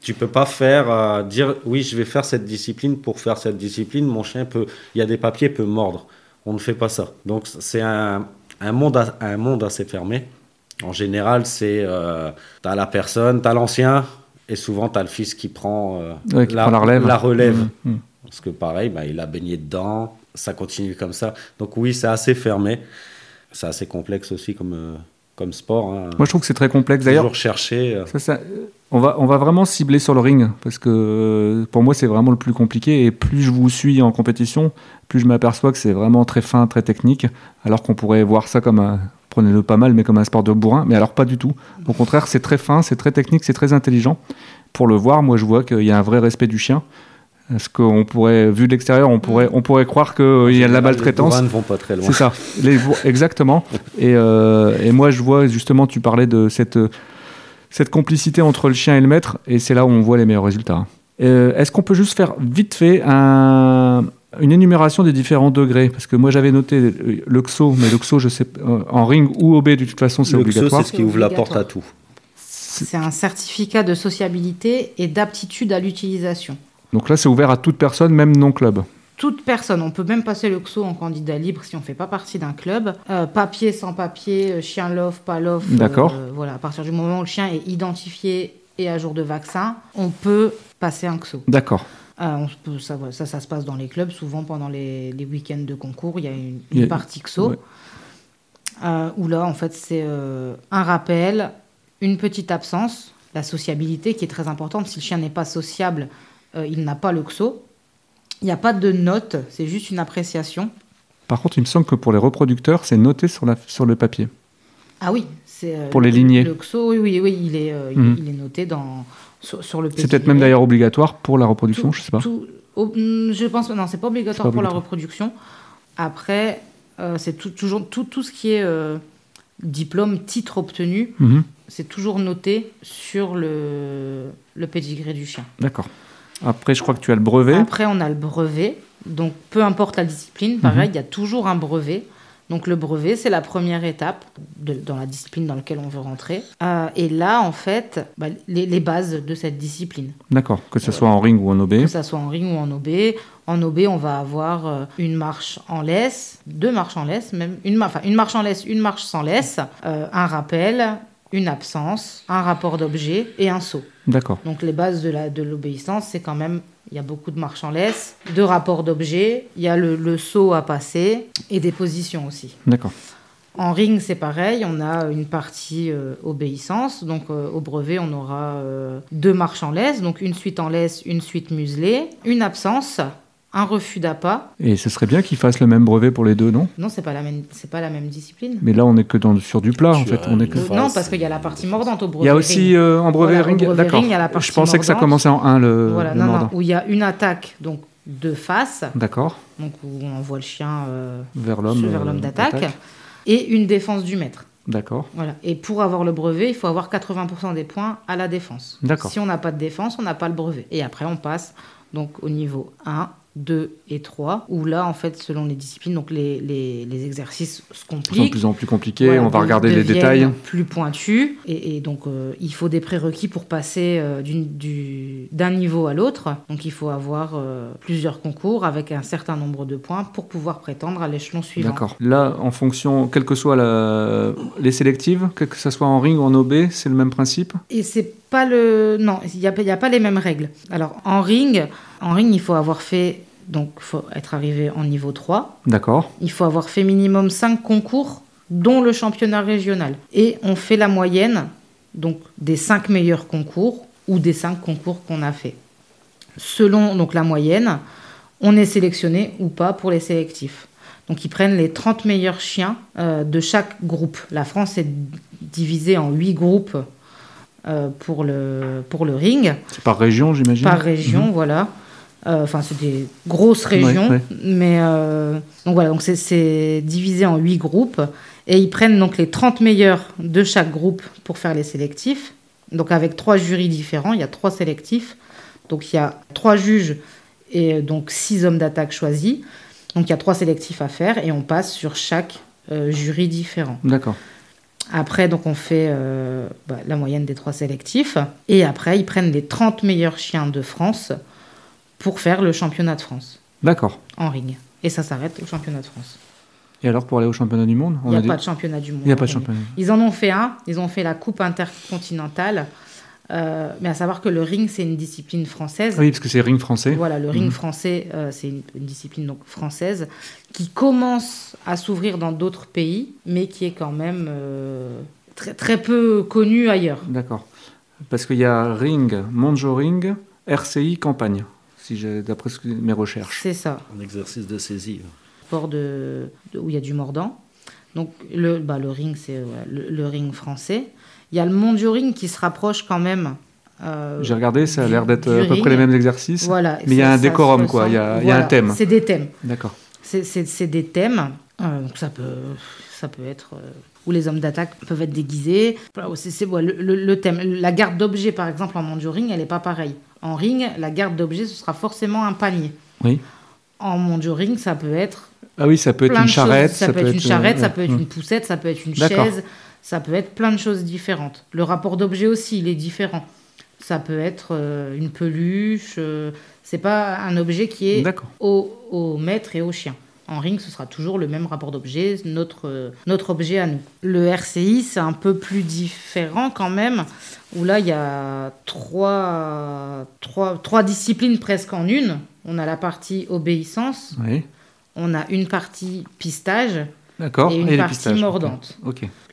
tu peux pas faire euh, dire oui, je vais faire cette discipline pour faire cette discipline. Mon chien peut, il y a des papiers, peut mordre. On ne fait pas ça. Donc c'est un, un monde, un monde assez fermé. En général, c'est euh, tu as la personne, tu as l'ancien. Et souvent, tu as le fils qui prend, euh, Ouais, qui la, prend la relève. la relève. Mhm. Mhm. Parce que pareil, bah, il a baigné dedans, ça continue comme ça. Donc oui, c'est assez fermé. C'est assez complexe aussi comme, euh, comme sport. hein. Moi, je trouve que c'est très complexe. D'ailleurs, Toujours chercher. euh, Ça, ça, on, va, on va vraiment cibler sur le ring, parce que pour moi, c'est vraiment le plus compliqué. Et plus je vous suis en compétition, plus je m'aperçois que c'est vraiment très fin, très technique, alors qu'on pourrait voir ça comme un, prenez-le pas mal, mais comme un sport de bourrin. Mais alors, pas du tout. Au contraire, c'est très fin, c'est très technique, c'est très intelligent. Pour le voir, moi, je vois qu'il y a un vrai respect du chien. Parce qu'on pourrait, vu de l'extérieur, on pourrait, on pourrait croire qu'il y a de la les maltraitance. bourrins ne vont pas très loin. C'est ça, les exactement. Et, euh, et moi, je vois justement, tu parlais de cette, cette complicité entre le chien et le maître, et c'est là où on voit les meilleurs résultats. Euh, Est-ce qu'on peut juste faire vite fait un- une énumération des différents degrés Parce que moi, j'avais noté le XO, mais le XO, je sais, euh, en ring ou OB, de toute façon, c'est Le XO, obligatoire. c'est ce qui ouvre la porte Obligatoire. à tout. C'est un certificat de sociabilité et d'aptitude à l'utilisation. Donc là, c'est ouvert à toute personne, même non club. Toute personne, on peut même passer le XO en candidat libre si on ne fait pas partie d'un club. Euh, papier, sans papier, euh, chien love, pas love. euh, D'accord. voilà, à partir du moment où le chien est identifié et à jour de vaccin, on peut passer un XO. D'accord. On peut- ça, ça, ça se passe dans les clubs. Souvent, pendant les, les week-ends de concours, il y a une, partie XO. ouais. euh, où là, en fait, c'est euh, un rappel, une petite absence, la sociabilité qui est très importante. Si le chien n'est pas sociable, euh, il n'a pas le XO. Il n'y a pas de note, c'est juste une appréciation. Par contre, il me semble que pour les reproducteurs, c'est noté sur, la, sur le papier. Ah oui, c'est Pour les le- lignées. Le XO, oui, oui, oui, il est, il- Mhm. il, est noté dans, sur, sur le C'est peut-être même d'ailleurs obligatoire pour la reproduction, Tout- je sais pas. tout- mm, je pense non, c'est pas obligatoire pas pour la reproduction. Après, euh, c'est tout, toujours tout, tout ce qui est euh, diplôme, titre obtenu, Mhm. c'est toujours noté sur le, le pédigré du chien. D'accord. Après, je crois que tu as le brevet. Après, on a le brevet. Donc, peu importe la discipline, pareil, Mhm. il y a toujours un brevet. Donc, le brevet, c'est la première étape de- dans la discipline dans laquelle on veut rentrer. Euh, et là, en fait, bah, les, les bases de cette discipline. D'accord, que ce soit en ring ou en OB. que ça soit en ring ou en OB. En OB, on va avoir euh, une marche en laisse, deux marches en laisse, même une, enfin, une marche en laisse, une marche sans laisse, euh, un rappel, une absence, un rapport d'objet et un saut. D'accord. Donc les bases de l'obéissance, c'est quand même, il y a beaucoup de marches en laisse, de rapports d'objet, il y a le, le saut à passer et des positions aussi. D'accord. En ring, c'est pareil, on a une partie euh, obéissance. Donc euh, au brevet, on aura euh, deux marches en laisse, donc une suite en laisse, une suite muselée, une absence, un refus d'appât. Et ce serait bien qu'ils fassent le même brevet pour les deux, non? Non, c'est pas la même, c'est pas la même discipline. Mais là, on est que dans, sur du plat, en fait. On est que... Non, parce qu'il y a la partie mordante au brevet. Il y a aussi euh, en brevet Voilà, ring, d'accord. Je pensais que ça commençait en 1, le, voilà, le non, non, mordant. où il y a une attaque, donc de face, D'accord, donc où on envoie le chien euh, vers l'homme. vers euh, l'homme d'attaque, et une défense du maître. D'accord, Voilà. Et pour avoir le brevet, il faut avoir 80% des points à la défense. D'accord. Si on n'a pas de défense, on n'a pas le brevet. Et après, on passe donc au niveau 1, 2 et 3, où là, en fait, selon les disciplines, donc les, les, les exercices se c'est de compliquent. plus en plus compliqué, Voilà, on va de- regarder les détails. plus pointus. Et, et donc, euh, il faut des prérequis pour passer euh, du- d'un niveau à l'autre. Donc, il faut avoir euh, plusieurs concours avec un certain nombre de points pour pouvoir prétendre à l'échelon suivant. D'accord. Là, en fonction, quelles que soient la- les sélectives, que, ce soit en ring ou en OB, c'est le même principe? Et c'est pas le. Non, il n'y a, il y a pas les mêmes règles. Alors, en ring, en ring, il faut avoir fait. Donc, il faut être arrivé en niveau 3. D'accord, Il faut avoir fait minimum 5 concours, dont le championnat régional. Et on fait la moyenne, donc des 5 meilleurs concours ou des 5 concours qu'on a fait. Selon donc, la moyenne, on est sélectionné ou pas pour les sélectifs. Donc ils prennent les 30 meilleurs chiens euh, de chaque groupe. La France est divisée en 8 groupes euh, pour, le, pour le ring c'est par région, j'imagine? Par région, voilà. Euh, Enfin, c'est des grosses régions, ouais. mais euh, donc voilà, donc c'est- divisé en huit groupes et ils prennent donc les 30 meilleurs de chaque groupe pour faire les sélectifs. Donc avec trois jurys différents, il y a trois sélectifs. Donc il y a trois juges et donc six hommes d'attaque choisis. Donc il y a trois sélectifs à faire et on passe sur chaque euh, jury différent. D'accord. Après, donc, on fait euh, bah, la moyenne des trois sélectifs. Et après, ils prennent les 30 meilleurs chiens de France pour faire le championnat de France D'accord. en ring. Et ça s'arrête au championnat de France. Et alors, pour aller au championnat du monde Il n'y a dit- pas de championnat du monde. Il n'y a pas de championnat. Ils en ont fait un. Ils ont fait la Coupe intercontinentale Euh, mais à savoir que le ring, c'est une discipline française. Oui, parce que c'est ring français. Voilà, le ring Mhm. français, euh, c'est une, une discipline donc française qui commence à s'ouvrir dans d'autres pays, mais qui est quand même euh, très, très peu connue ailleurs. D'accord. Parce qu'il y a ring, Monjo ring, RCI, campagne, si d'après mes recherches. C'est ça, Un exercice de saisie. sport de, de- où il y a du mordant. Donc le, bah, le ring, c'est ouais, le, le ring français. Il y a le mondio ring qui se rapproche quand même. euh, J'ai regardé, ça a l'air d'être à peu ring. près les mêmes exercices. Voilà, Mais il y a un décorum, quoi, il y a- ressemble. il y a un thème. C'est des thèmes. D'accord. C'est- des thèmes. Euh, donc ça peut, ça peut être euh, où les hommes d'attaque peuvent être déguisés. C'est c'est- ouais, le, le- le thème. La garde d'objets, par exemple, en mondio ring, elle n'est pas pareille. En ring, la garde d'objets, ce sera forcément un panier. Oui. En mondio ring, ça peut être Ah oui, ça peut être une charrette. Ça, peut être une charrette, euh, ça peut être une poussette, ça peut être une chaise, ça peut être plein de choses différentes. Le rapport d'objet aussi, il est différent. Ça peut être euh, une peluche. euh, c'est pas un objet qui est au, au maître et au chien. En ring, ce sera toujours le même rapport d'objet, notre, euh, notre objet à nous. Le RCI, c'est un peu plus différent quand même, où là, il y a trois, trois, trois disciplines presque en une. On a la partie obéissance, Oui. on a une partie pistage. Et une partie mordante.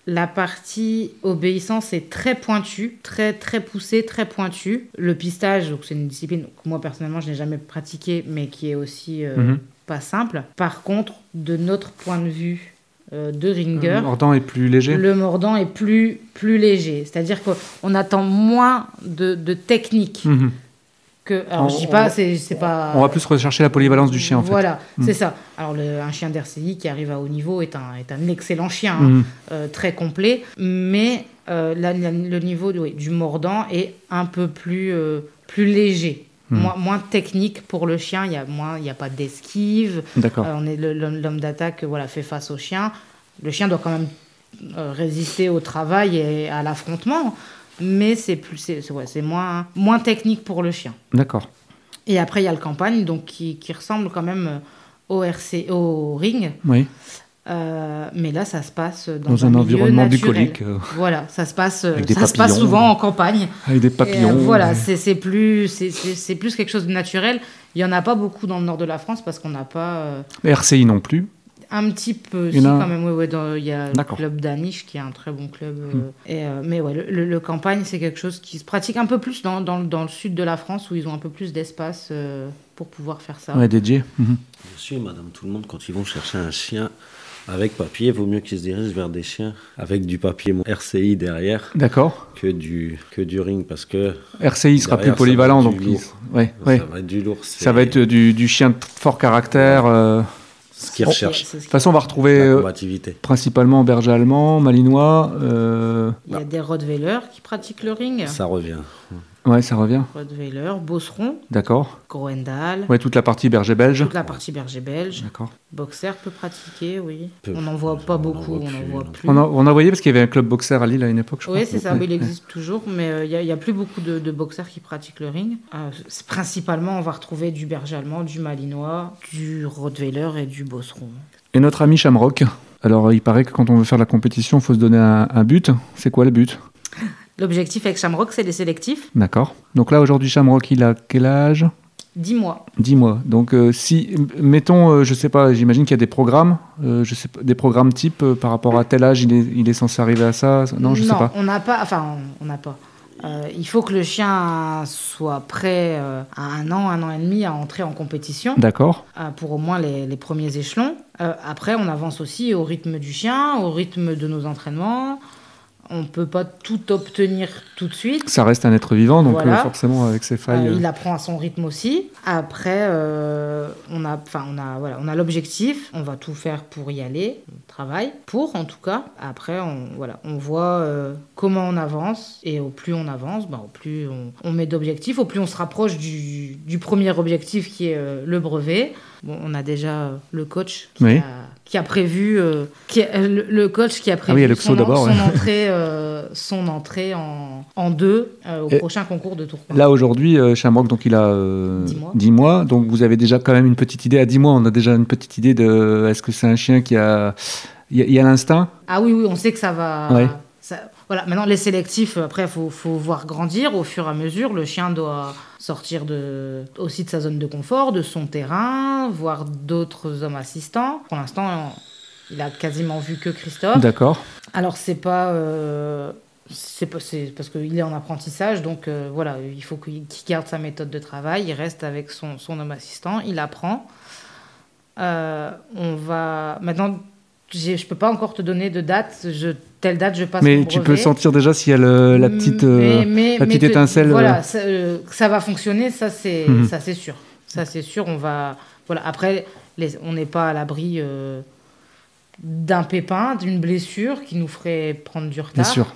La partie obéissance est très pointue, très très poussée, très pointue. Le pistage, donc c'est une discipline que moi personnellement je n'ai jamais pratiquée, mais qui est aussi euh, Mhm. Pas simple. Par contre, de notre point de vue euh, de ringer, Le mordant est plus léger. le mordant est plus plus léger. C'est-à-dire qu'on attend moins de, de technique Mhm. que. Alors On- je dis pas, c'est pas. On va plus rechercher la polyvalence du chien en fait. Voilà, Mm. c'est ça. Alors le- un chien d'RCI qui arrive à haut niveau est un, est un excellent chien. hein Mhm. euh, très complet, mais euh, la- la- le niveau oui, du mordant est un peu plus, euh, plus léger, Mhm. moins, moins technique pour le chien. Il y a moins, il y a pas d'esquive. D'accord. Euh, on est le- l'homme d'attaque, voilà, fait face au chien. Le chien doit quand même euh, résister au travail et à l'affrontement, mais c'est plus, c'est c'est- ouais, c'est moins, moins technique pour le chien. D'accord. Et après il y a le campagne, donc qui, qui ressemble quand même euh, au RC, au ring. Oui. Euh, mais là, ça se passe dans, Dans un, milieu environnement naturel. bucolique, euh, Voilà, ça se passe, euh, Avec des ça se passe souvent en campagne. avec des Et, euh, papillons. voilà, euh, c'est plus, c'est- c'est c'est plus quelque chose de naturel. Il y en a pas beaucoup dans le nord de la France parce qu'on n'a pas euh, RCI non plus. un petit peu. Il y si, en a- quand même, ouais, ouais, il y a le D'accord. club d'Aniche qui est un très bon club. euh, Hmm. et, euh, mais ouais, le, le- le campagne, c'est quelque chose qui se pratique un peu plus dans, dans, dans le sud de la France où ils ont un peu plus d'espace euh, pour pouvoir faire ça. Ouais, dédié. Mhm. Bien sûr, madame, tout le monde, quand ils vont chercher un chien avec papier, vaut mieux qu'ils se dirigent vers des chiens avec du papier RCI derrière D'accord. que du, que du ring parce que RCI sera plus polyvalent, ça va donc être du il- lourd. ouais, ouais. ça va être du lourd. Ça va être du, du chien de fort caractère. euh. ce qu'ils Oh. recherchent. De toute façon, on va retrouver euh, principalement berger allemand, malinois. euh, Il y a des Rottweiler qui pratiquent le ring. Ça revient. Ouais, ça revient. Rottweiler, Bosseron, D'accord. Groendal, Ouais, toute la partie berger belge. toute la partie berger belge. D'accord. Boxer peut pratiquer, oui. Peu. On n'en voit pas On en beaucoup, voit on n'en voit plus. On a envoyé parce qu'il y avait un club boxer à Lille à une époque, je crois. Oui, c'est ça, il existe toujours, mais euh, il n'y a, plus beaucoup de, de boxeurs qui pratiquent le ring. Euh, principalement, on va retrouver du berger allemand, du malinois, du rottweiler et du bosseron. Et notre ami Shamrock. Alors, il paraît que quand on veut faire la compétition, il faut se donner un, un but. C'est quoi le but? L'objectif avec Shamrock, c'est les sélectifs. D'accord. Donc là, aujourd'hui, Shamrock, il a quel âge? 10 mois. 10 mois. Donc, euh, si, mettons, euh, je sais pas, j'imagine qu'il y a des programmes, euh, je sais pas, des programmes type euh, par rapport à tel âge, il est, il est censé arriver à ça? Non, je sais pas. on n'a pas. Enfin, on n'a pas. Il faut que le chien soit prêt à un an, un an et demi à entrer en compétition. D'accord. pour au moins les, les premiers échelons. Après, on avance aussi au rythme du chien, au rythme de nos entraînements. On ne peut pas tout obtenir tout de suite. Ça reste un être vivant, donc Voilà. euh, forcément, avec ses failles. Euh, euh, il apprend à son rythme aussi. Après, euh, on a, enfin, on a, voilà, on a l'objectif. On va tout faire pour y aller. On travaille pour, en tout cas. Après, on, voilà, on voit euh, comment on avance. Et au plus on avance, bah, au plus on, on met d'objectifs, au plus on se rapproche du, du premier objectif qui est euh, le brevet. Bon, on a déjà euh, le coach qui, Oui. a, qui a prévu, euh, qui a- euh, le, le coach qui a prévu Ah oui, le son, ouais. entrée, euh, son entrée en, en deux euh, au Et- prochain concours de Tourcoing. Là, aujourd'hui, Shamrock, donc il a euh, 10 mois. 10 mois. Donc vous avez déjà quand même une petite idée. À 10 mois, on a déjà une petite idée de est-ce que c'est un chien qui a. Il y a, il y a l'instinct? Ah oui, oui, on sait que ça va. Ouais. ça- voilà, maintenant les sélectifs, après, il faut, faut voir grandir au fur et à mesure. Le chien doit sortir de, aussi de sa zone de confort, de son terrain, voir d'autres hommes assistants. Pour l'instant, il a quasiment vu que Christophe. D'accord. Alors, c'est pas. euh, c'est parce qu'il est en apprentissage, donc euh, voilà, il faut qu'il garde sa méthode de travail, il reste avec son, son homme assistant, il apprend. Euh, on va. Maintenant, je peux pas encore te donner de date, je, telle date, je passe Mais mon tu peux sentir déjà s'il y a le- la petite, euh, Mais- mais- la mais petite que- étincelle. Voilà, euh, ça, euh, ça va fonctionner, ça c'est Mhm. ça c'est sûr. Ça c'est sûr, on va voilà. Après, les- on n'est pas à l'abri euh, d'un pépin, d'une blessure qui nous ferait prendre du Bien retard. sûr.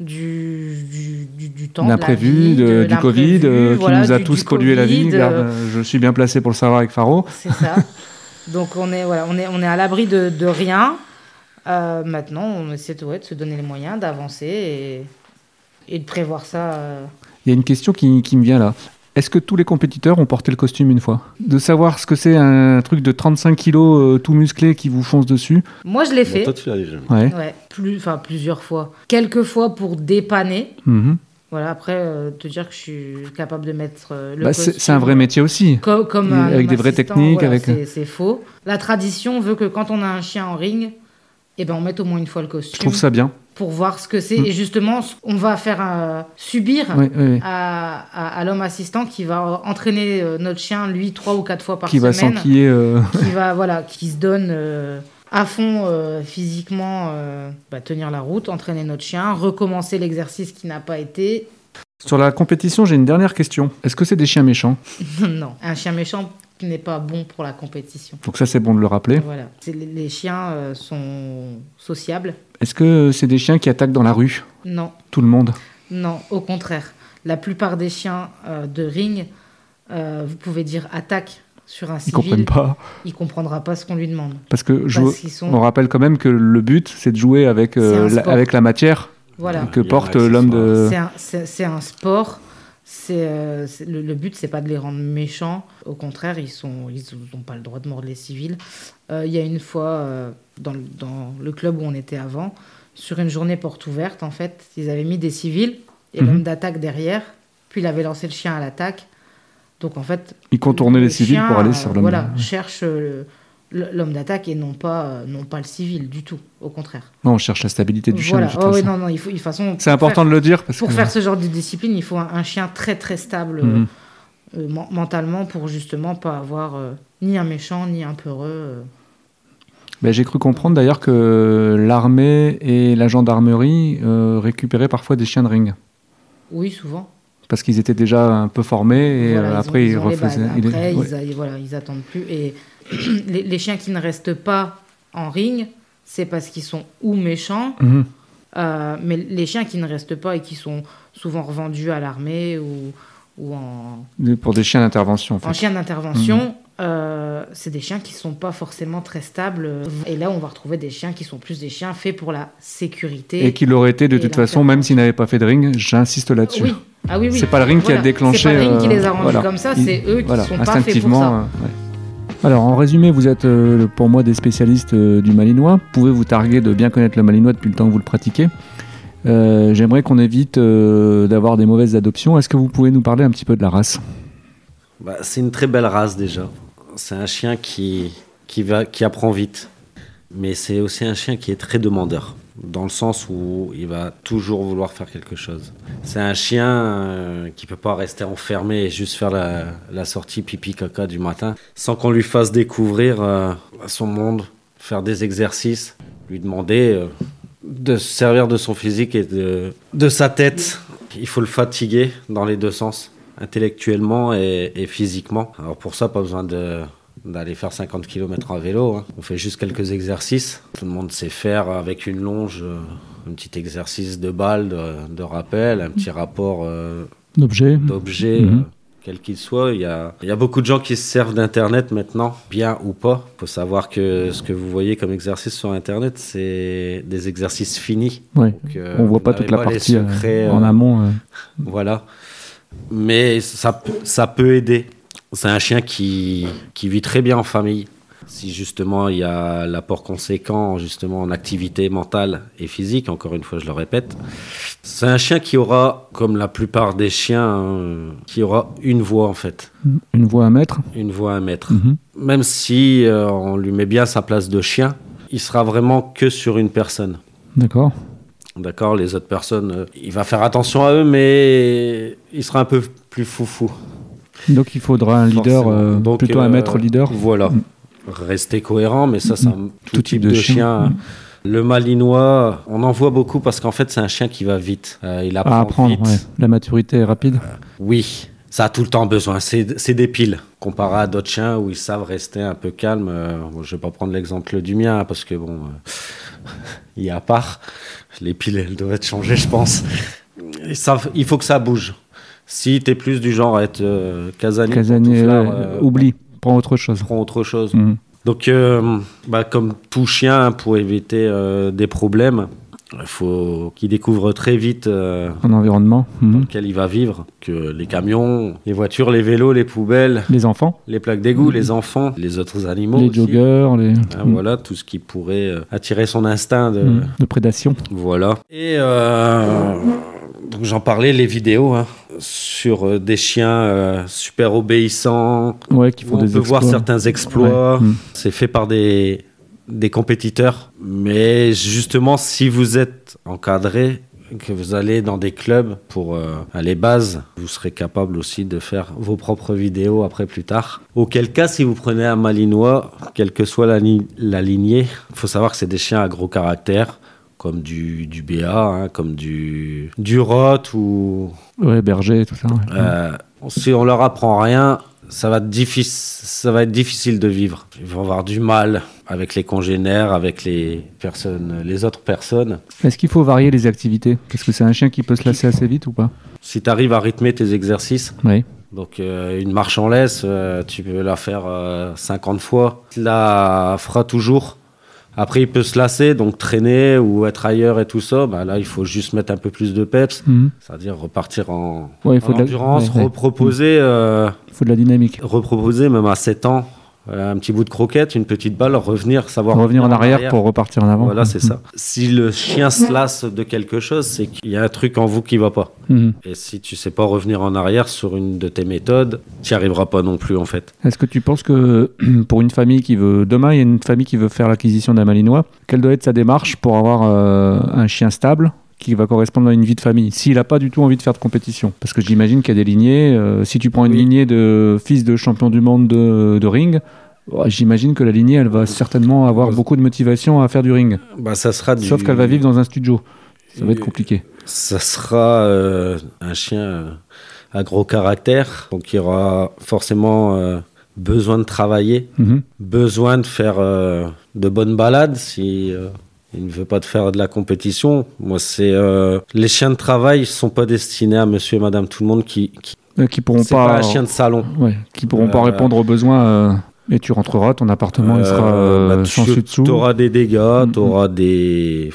Du, du, du, du temps, la L'imprévu, vie, du Covid, euh, qui voilà, nous a tous pollué la vie. Covid, Garde, euh, euh, je suis bien placé pour le savoir avec Faro. c'est ça. <laughs> Donc on est, voilà, on est, on est à l'abri de, de rien. Euh, maintenant, on essaie de, ouais, de se donner les moyens d'avancer et, et de prévoir ça. euh. Il y a une question qui, qui me vient là. Est-ce que tous les compétiteurs ont porté le costume une fois? De savoir ce que c'est un truc de 35 kilos euh, tout musclé qui vous fonce dessus. Moi, je l'ai fait. toi, tu l'as déjà. Ouais. Ouais, plus, enfin plusieurs fois. Quelques fois pour dépanner. Mhm. Voilà, après, euh, te dire que je suis capable de mettre euh, le Bah, c'est un vrai métier aussi. co- comme Et un avec des vraies techniques, voilà, avec- c'est- faux. La tradition veut que quand on a un chien en ring, eh ben, on mette au moins une fois le Je costume trouve ça bien. pour voir ce que c'est. Mm. Et justement, on va faire euh, subir à, à- à l'homme assistant qui va entraîner euh, notre chien, lui, trois ou quatre fois par Qui va semaine. s'enquiller. euh, qui va voilà qui se donne euh, à fond euh, physiquement euh, bah, tenir la route entraîner notre chien recommencer l'exercice qui n'a pas été. Sur la compétition, j'ai une dernière question. Est-ce que c'est des chiens méchants <laughs> non. Un chien méchant n'est pas bon pour la compétition. Donc ça, c'est bon de le rappeler. voilà. Les, chiens euh, sont sociables. Est-ce que c'est des chiens qui attaquent dans la rue? Non. Tout le monde? Non au contraire. La plupart des chiens de ring vous pouvez dire attaque sur un civil comprennent pas. il comprendra pas ce qu'on lui demande Parce que je- parce qu'ils sont on rappelle quand même que le but, c'est de jouer avec, euh, la, avec la matière voilà que Il porte l'homme de. C'est un, sport. C'est euh, le, le but, c'est pas de les rendre méchants. Au contraire, ils sont, ils n'ont pas le droit de mordre les civils. Euh, Il y a une fois euh, dans, le- dans le club où on était avant, sur une journée porte ouverte, en fait, ils avaient mis des civils et Mhm. l'homme d'attaque derrière. Puis il avait lancé le chien à l'attaque. Donc en fait, Ils contournaient le les civils chien, pour aller sur l'homme. Voilà, cherche euh, l'homme d'attaque et non pas, euh, non pas le civil du tout. Au contraire. Non, on cherche la stabilité du chien. Voilà. Oh, oui, façon. non, non, il faut, de toute façon. C'est important faire- de le dire parce pour que. faire ce genre de discipline, il faut un, un chien très très stable euh, Mhm. euh, men- mentalement pour justement pas avoir euh, ni un méchant ni un peureux. euh. Ben, J'ai cru comprendre d'ailleurs que l'armée et la gendarmerie récupéraient parfois des chiens de ring. Oui, souvent. Parce qu'ils étaient déjà un peu formés et Voilà, euh, ils après ils, les refaisaient. ils- Après, ouais. ils, voilà, ils attendent plus. Et <clears throat> les, les chiens qui ne restent pas en ring, c'est parce qu'ils sont ou méchants, Mhm. euh, mais les chiens qui ne restent pas et qui sont souvent revendus à l'armée ou, ou en, Pour des chiens d'intervention en fait. En chien d'intervention, Mhm. Euh, c'est des chiens qui sont pas forcément très stables. Et là, on va retrouver des chiens qui sont plus des chiens faits pour la sécurité. Et qui l'auraient été de toute façon, même s'ils n'avaient pas fait de ring, j'insiste là-dessus. Oui. Ah oui, oui. C'est pas le ring qui a déclenché, C'est pas le ring qui les a euh, rendus voilà. comme ça, c'est eux qui voilà, sont pas faits pour instinctivement. ça. euh, ouais. Alors, en résumé, vous êtes euh, pour moi des spécialistes euh, du malinois. Vous pouvez vous targuer de bien connaître le malinois depuis le temps que vous le pratiquez? Euh, J'aimerais qu'on évite euh, d'avoir des mauvaises adoptions. Est-ce que vous pouvez nous parler un petit peu de la race? Bah, c'est une très belle race déjà. C'est un chien qui, qui, apprend vite. Mais c'est aussi un chien qui est très demandeur. Dans le sens où il va toujours vouloir faire quelque chose. C'est un chien euh, qui peut pas rester enfermé et juste faire la, sortie pipi caca du matin sans qu'on lui fasse découvrir euh, son monde, faire des exercices, lui demander euh, de se servir de son physique et de, de sa tête. Il faut le fatiguer dans les deux sens intellectuellement et, et physiquement. Alors pour ça, pas besoin de d'aller faire 50 km à vélo. hein. On fait juste quelques exercices. Tout le monde sait faire avec une longe, euh, un petit exercice de balle, de, de rappel, un petit rapport euh, D'objet d'objet, Mhm. euh, quel qu'il soit. Il y, a, il y a beaucoup de gens qui se servent d'Internet maintenant, bien ou pas. Il faut savoir que ce que vous voyez comme exercice sur Internet, c'est des exercices finis. Ouais. Donc, On voit vous pas toute la les partie secrets, en amont. voilà. Mais ça, peut- ça peut aider. C'est un chien qui, qui vit très bien en famille. si justement il y a l'apport conséquent justement en activité mentale et physique, encore une fois je le répète. C'est un chien qui aura, comme la plupart des chiens, euh, qui aura une voix en fait. Une voix à mettre Une voix à mettre. Mhm. Même si euh, on lui met bien sa place de chien, il sera vraiment que sur une personne. D'accord. D'accord, les autres personnes, euh, il va faire attention à eux, mais il sera un peu plus foufou. Donc il faudra un leader, euh, Donc, plutôt euh, un maître leader. Voilà. Mm. Rester cohérent, mais ça, c'est un tout, type, de de, chien. chien. Mm. Le malinois, on en voit beaucoup parce qu'en fait, c'est un chien qui va vite. Euh, il apprend À apprendre, vite. ouais. La maturité est rapide. Oui, ça a tout le temps besoin. C'est des piles. Comparé à d'autres chiens où ils savent rester un peu calmes. euh, bon, je vais pas prendre l'exemple du mien hein, parce que bon, euh, <laughs> il y a à part. Les piles, elles doivent être changées, je pense. Savent- il faut que ça bouge. Si tu es plus du genre à être euh, casanier, faire, euh, oublie, prends autre chose. prends autre chose. Mhm. Donc, euh, bah, comme tout chien, pour éviter des problèmes, il faut qu'il découvre très vite euh, Un environnement. mhm. dans lequel il va vivre, que les camions, les voitures, les vélos, les poubelles, Les enfants, les plaques d'égout, les enfants, les autres animaux les aussi. joggers, les Ah, Mhm. Voilà, tout ce qui pourrait euh, attirer son instinct de... Mhm. de prédation. Voilà. Et euh, donc j'en parlais, les vidéos hein, sur euh, des chiens euh, super obéissants, Ouais, qui font on des peut voir certains exploits. Ouais. Mhm. C'est fait par des, des compétiteurs. Mais justement, si vous êtes encadré, que vous allez dans des clubs pour euh, à les bases, vous serez capable aussi de faire vos propres vidéos après plus tard. Auquel cas, si vous prenez un malinois, quelle que soit la, li- la lignée, il faut savoir que c'est des chiens à gros caractère, comme du, du BA, hein, comme du, du Rot ou Ouais, berger, tout ça. ouais. euh, si on leur apprend rien, ça va, être difficile, ça va être difficile de vivre. Ils vont avoir du mal avec les congénères, avec les personnes, les autres personnes. Est-ce qu'il faut varier les activités? Parce que c'est un chien qui peut se lasser assez vite ou pas? Si tu arrives à rythmer tes exercices, Oui. donc euh, une marche en laisse, euh, tu peux la faire euh, 50 fois. Tu la feras toujours. Après, il peut se lasser, donc traîner ou être ailleurs et tout ça. Bah, là, il faut juste mettre un peu plus de peps, Mhm. c'est-à-dire repartir en, Ouais, il faut en de la- endurance, ouais. reproposer. euh, Il faut de la dynamique. reproposer même à 7 ans un petit bout de croquette, une petite balle, revenir, savoir Revenir en arrière, pour repartir en avant. Voilà, c'est Mhm. ça. Si le chien se lasse de quelque chose, c'est qu'il y a un truc en vous qui va pas. Mhm. Et si tu sais pas revenir en arrière sur une de tes méthodes, tu n'y arriveras pas non plus en fait. Est-ce que tu penses que <clears throat> pour une famille qui veut demain, il y a une famille qui veut faire l'acquisition d'un malinois, quelle doit être sa démarche pour avoir euh, un chien stable? Qui va correspondre à une vie de famille S'il n'a pas du tout envie de faire de compétition, parce que j'imagine qu'il y a des lignées. euh, si tu prends une Oui. lignée de fils de champion du monde de, de ring, ouais, j'imagine que la lignée, elle va certainement avoir Ouais. beaucoup de motivation à faire du ring. Bah, ça sera du... Sauf qu'elle va vivre dans un studio. Ça va être compliqué. Ça sera euh, un chien euh, à gros caractère, donc il y aura forcément euh, besoin de travailler. Mhm. besoin de faire de bonnes balades si il ne veut pas de faire de la compétition. Moi, c'est euh, les chiens de travail sont pas destinés à Monsieur et Madame tout le monde qui, qui Euh, qui pourront pas, pas un chien de salon. ouais, qui pourront pas Euh, répondre aux besoins. et tu rentreras, ton appartement il sera bah, sans tu dessus dessous. auras des dégâts, Mhm. tu auras des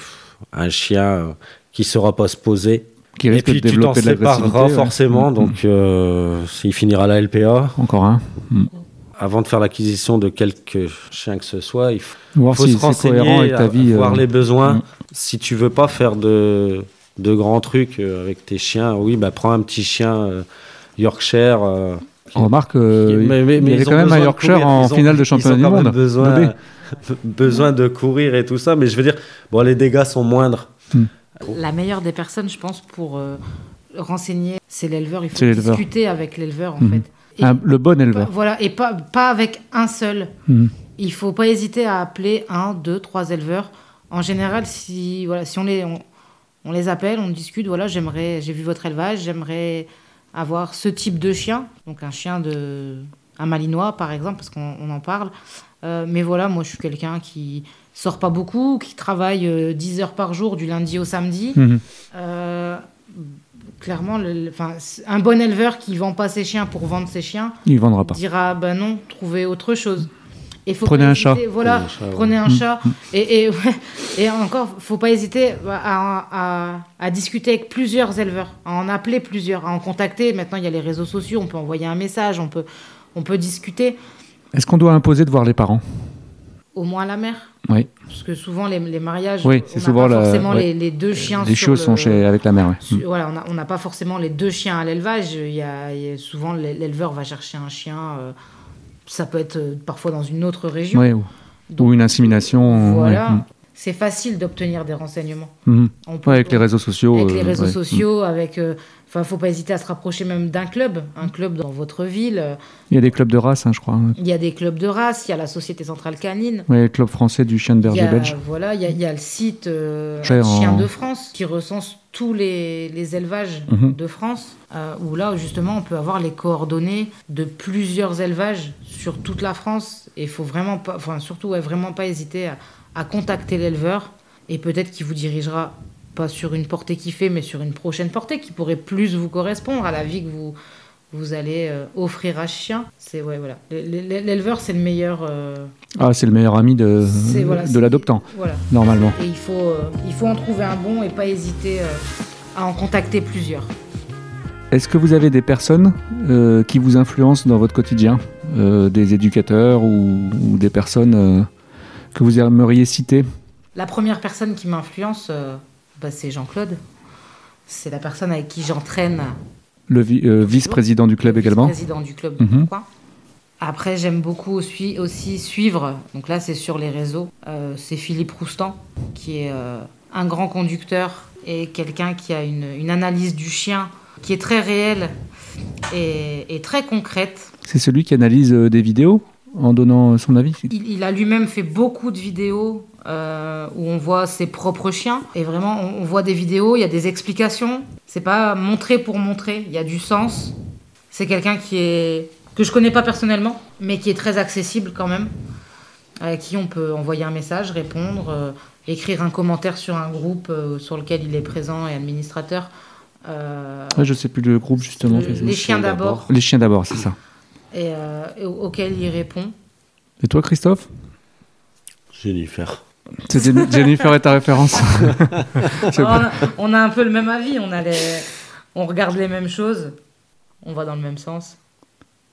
un chien qui saura pas se poser. qui Et risque puis de tu t'en sépareras ouais. forcément, Mhm. donc il finira la LPA. Encore un. Avant de faire l'acquisition de quelque chien que ce soit, il faut Voir faut si se renseigner, avec ta vie. voir euh, les besoins. mm. Si tu veux pas faire de, de grands trucs euh, avec tes chiens, oui, bah prends un petit chien euh, Yorkshire. euh, On remarque euh, mais- mais- il mais y avait ils ont quand même un Yorkshire courir, en ils ont- finale de ils ont championnat du quand même monde. Besoin, <laughs> besoin de courir et tout ça, mais je veux dire, bon, les dégâts sont moindres. La meilleure des personnes, je pense, pour euh, renseigner, c'est l'éleveur. Il faut discuter avec l'éleveur, en Mhm. fait. Et, le bon éleveur. Voilà, et pas, pas avec un seul. Mhm. Il faut pas hésiter à appeler un, deux, trois éleveurs. En général, si, voilà, si on, les, on, on les appelle, on discute, voilà, j'aimerais, j'ai vu votre élevage, j'aimerais avoir ce type de chien, donc un chien de... un malinois, par exemple, parce qu'on on en parle. Euh, mais voilà, moi, je suis quelqu'un qui sort pas beaucoup, qui travaille euh, 10 heures par jour, du lundi au samedi. Mhm. Euh, clairement, le- le- enfin, un bon éleveur qui vend pas ses chiens pour vendre ses chiens Il vendra pas. dira bah non, trouvez autre chose. Et faut Prenez pas un hésiter, chat. Voilà, Prenez un chat, ouais. prenez un Mm. chat. Et, et, ouais, et encore, faut pas hésiter à, à- à discuter avec plusieurs éleveurs, à en appeler plusieurs, à en contacter. Maintenant, il y a les réseaux sociaux, on peut envoyer un message, on peut, on peut discuter. Est-ce qu'on doit imposer de voir les parents? Au moins la mère. Oui. Parce que souvent, les, les mariages, Oui, on c'est n'a souvent pas la- forcément ouais. les, les deux chiens Les chiots le- sont chez, avec la mère, ouais. Su- Voilà, on n'a pas forcément les deux chiens à l'élevage. Il y a, il y a souvent l'é- l'éleveur va chercher un chien. euh, ça peut être euh, parfois dans une autre région. Ouais, ou, Donc, ou une insémination. Voilà. C'est facile d'obtenir des renseignements. Mhm. On peut- Ouais, avec les réseaux sociaux. avec les euh, réseaux ouais. sociaux, avec. euh, Enfin, faut pas hésiter à se rapprocher même d'un club, un club dans votre ville. Euh, Il y a des clubs de race, hein, je crois. Il y a des clubs de race, il y a la Société Centrale Canine. Ouais, le club français du chien de berger belge. voilà, il y a, il y a le site euh, en- Chien de France qui recense tous les, les élevages Mhm. de France, où là justement on peut avoir les coordonnées de plusieurs élevages sur toute la France. Et il faut vraiment pas, enfin surtout ouais, vraiment pas hésiter à, à contacter l'éleveur et peut-être qu'il vous dirigera pas sur une portée qui fait, mais sur une prochaine portée qui pourrait plus vous correspondre à la vie que vous vous allez euh, offrir à ce chien. C'est ouais voilà, l'éleveur c'est le meilleur. euh, Ah, c'est le meilleur ami de, voilà, de l'adoptant, Voilà. normalement. Et il faut, euh, il faut en trouver un bon et pas hésiter à en contacter plusieurs. Est-ce que vous avez des personnes qui vous influencent dans votre quotidien? Des éducateurs ou, ou des personnes que vous aimeriez citer La première personne qui m'influence, euh, bah, c'est Jean-Claude. C'est la personne avec qui j'entraîne. Le vi- euh, vice-président du club le également Président du club Mhm. du coin. Après, j'aime beaucoup aussi, aussi suivre, donc là c'est sur les réseaux, euh, c'est Philippe Roustan, qui est un grand conducteur et quelqu'un qui a une, une analyse du chien qui est très réelle et, et très concrète. C'est celui qui analyse des vidéos? En donnant son avis Il, il a lui-même fait beaucoup de vidéos euh, où on voit ses propres chiens. Et vraiment, on, on voit des vidéos, il y a des explications. C'est pas montrer pour montrer, il y a du sens. C'est quelqu'un qui est que je connais pas personnellement, mais qui est très accessible quand même. À qui on peut envoyer un message, répondre, euh, écrire un commentaire sur un groupe euh, sur lequel il est présent et administrateur. Euh, Ouais, Je sais plus le groupe justement. le- les chiens d'abord, Les chiens d'abord, c'est ça. Et, euh, et au- auquel il répond. Et toi, Christophe? Jennifer. C'est <laughs> Jennifer est ta référence <laughs> on, a, on a un peu le même avis, on, a les- on regarde les mêmes choses, on va dans le même sens.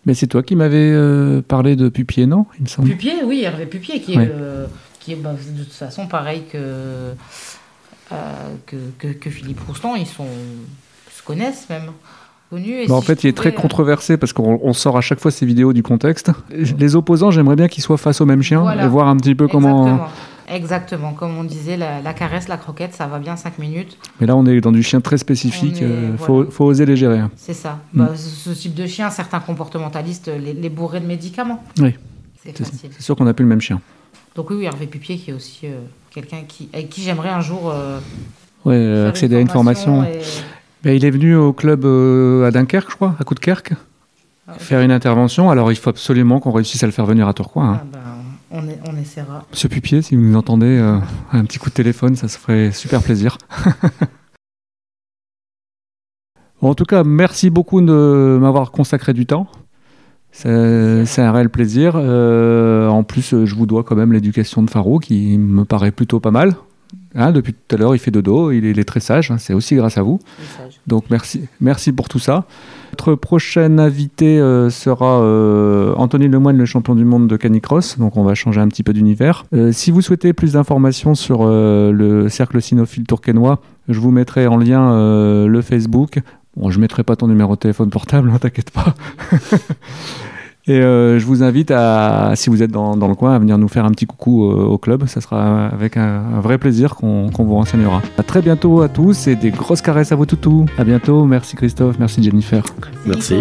Mais c'est toi qui m'avais euh, parlé de Pupier, non Il me semble. Pupier, oui, Hervé Pupier, qui est, Ouais. le- qui est bah, de toute façon pareil que, euh, que, que, que Philippe Roustan, ils sont, se connaissent même, et Bah, en fait, il est très euh, controversé parce qu'on on sort à chaque fois ces vidéos du contexte. Les opposants, j'aimerais bien qu'ils soient face au même chien Voilà. et voir un petit peu comment. Exactement. Exactement, comme on disait, la, la caresse, la croquette, ça va bien 5 minutes. Mais là, on est dans du chien très spécifique. Euh, voilà. faut, faut oser les gérer. hein. C'est ça. Mm. Bah, ce, type de chien, certains comportementalistes les, les bourraient de médicaments. Oui. C'est facile. c'est sûr qu'on n'a plus le même chien. Donc oui, oui, Hervé Pupier qui est aussi euh, quelqu'un qui, avec qui j'aimerais un jour euh, Ouais, euh, accéder à une formation. et- Ben, il est venu au club euh, à Dunkerque, je crois, à Coudekerque, Ah, faire une intervention. Alors, il faut absolument qu'on réussisse à le faire venir à Tourcoing. hein. Ah ben, on, est- on essaiera. Monsieur Pupier, si vous nous entendez, euh, un petit coup de téléphone, ça se ferait super plaisir. <laughs> Bon, en tout cas, merci beaucoup de m'avoir consacré du temps. C'est un réel plaisir. Euh, en plus, je vous dois quand même l'éducation de Faro, qui me paraît plutôt pas mal. Hein, depuis tout à l'heure, il fait dodo, il est, il est très sage. hein, C'est aussi grâce à vous. Donc merci, merci pour tout ça. Notre prochaine invité euh, sera euh, Anthony Lemoine, le champion du monde de canicross. Donc on va changer un petit peu d'univers. Euh, si vous souhaitez plus d'informations sur euh, le cercle cynophile tourquenois, je vous mettrai en lien le Facebook. Bon, je mettrai pas ton numéro de téléphone portable, hein, t'inquiète pas. <laughs> Et euh, je vous invite à, si vous êtes dans, dans le coin, à venir nous faire un petit coucou euh, au club. Ça sera avec un, un vrai plaisir qu'on qu'on vous renseignera. À très bientôt à tous et des grosses caresses à vos toutous. À bientôt. Merci Christophe, merci Jennifer. Merci.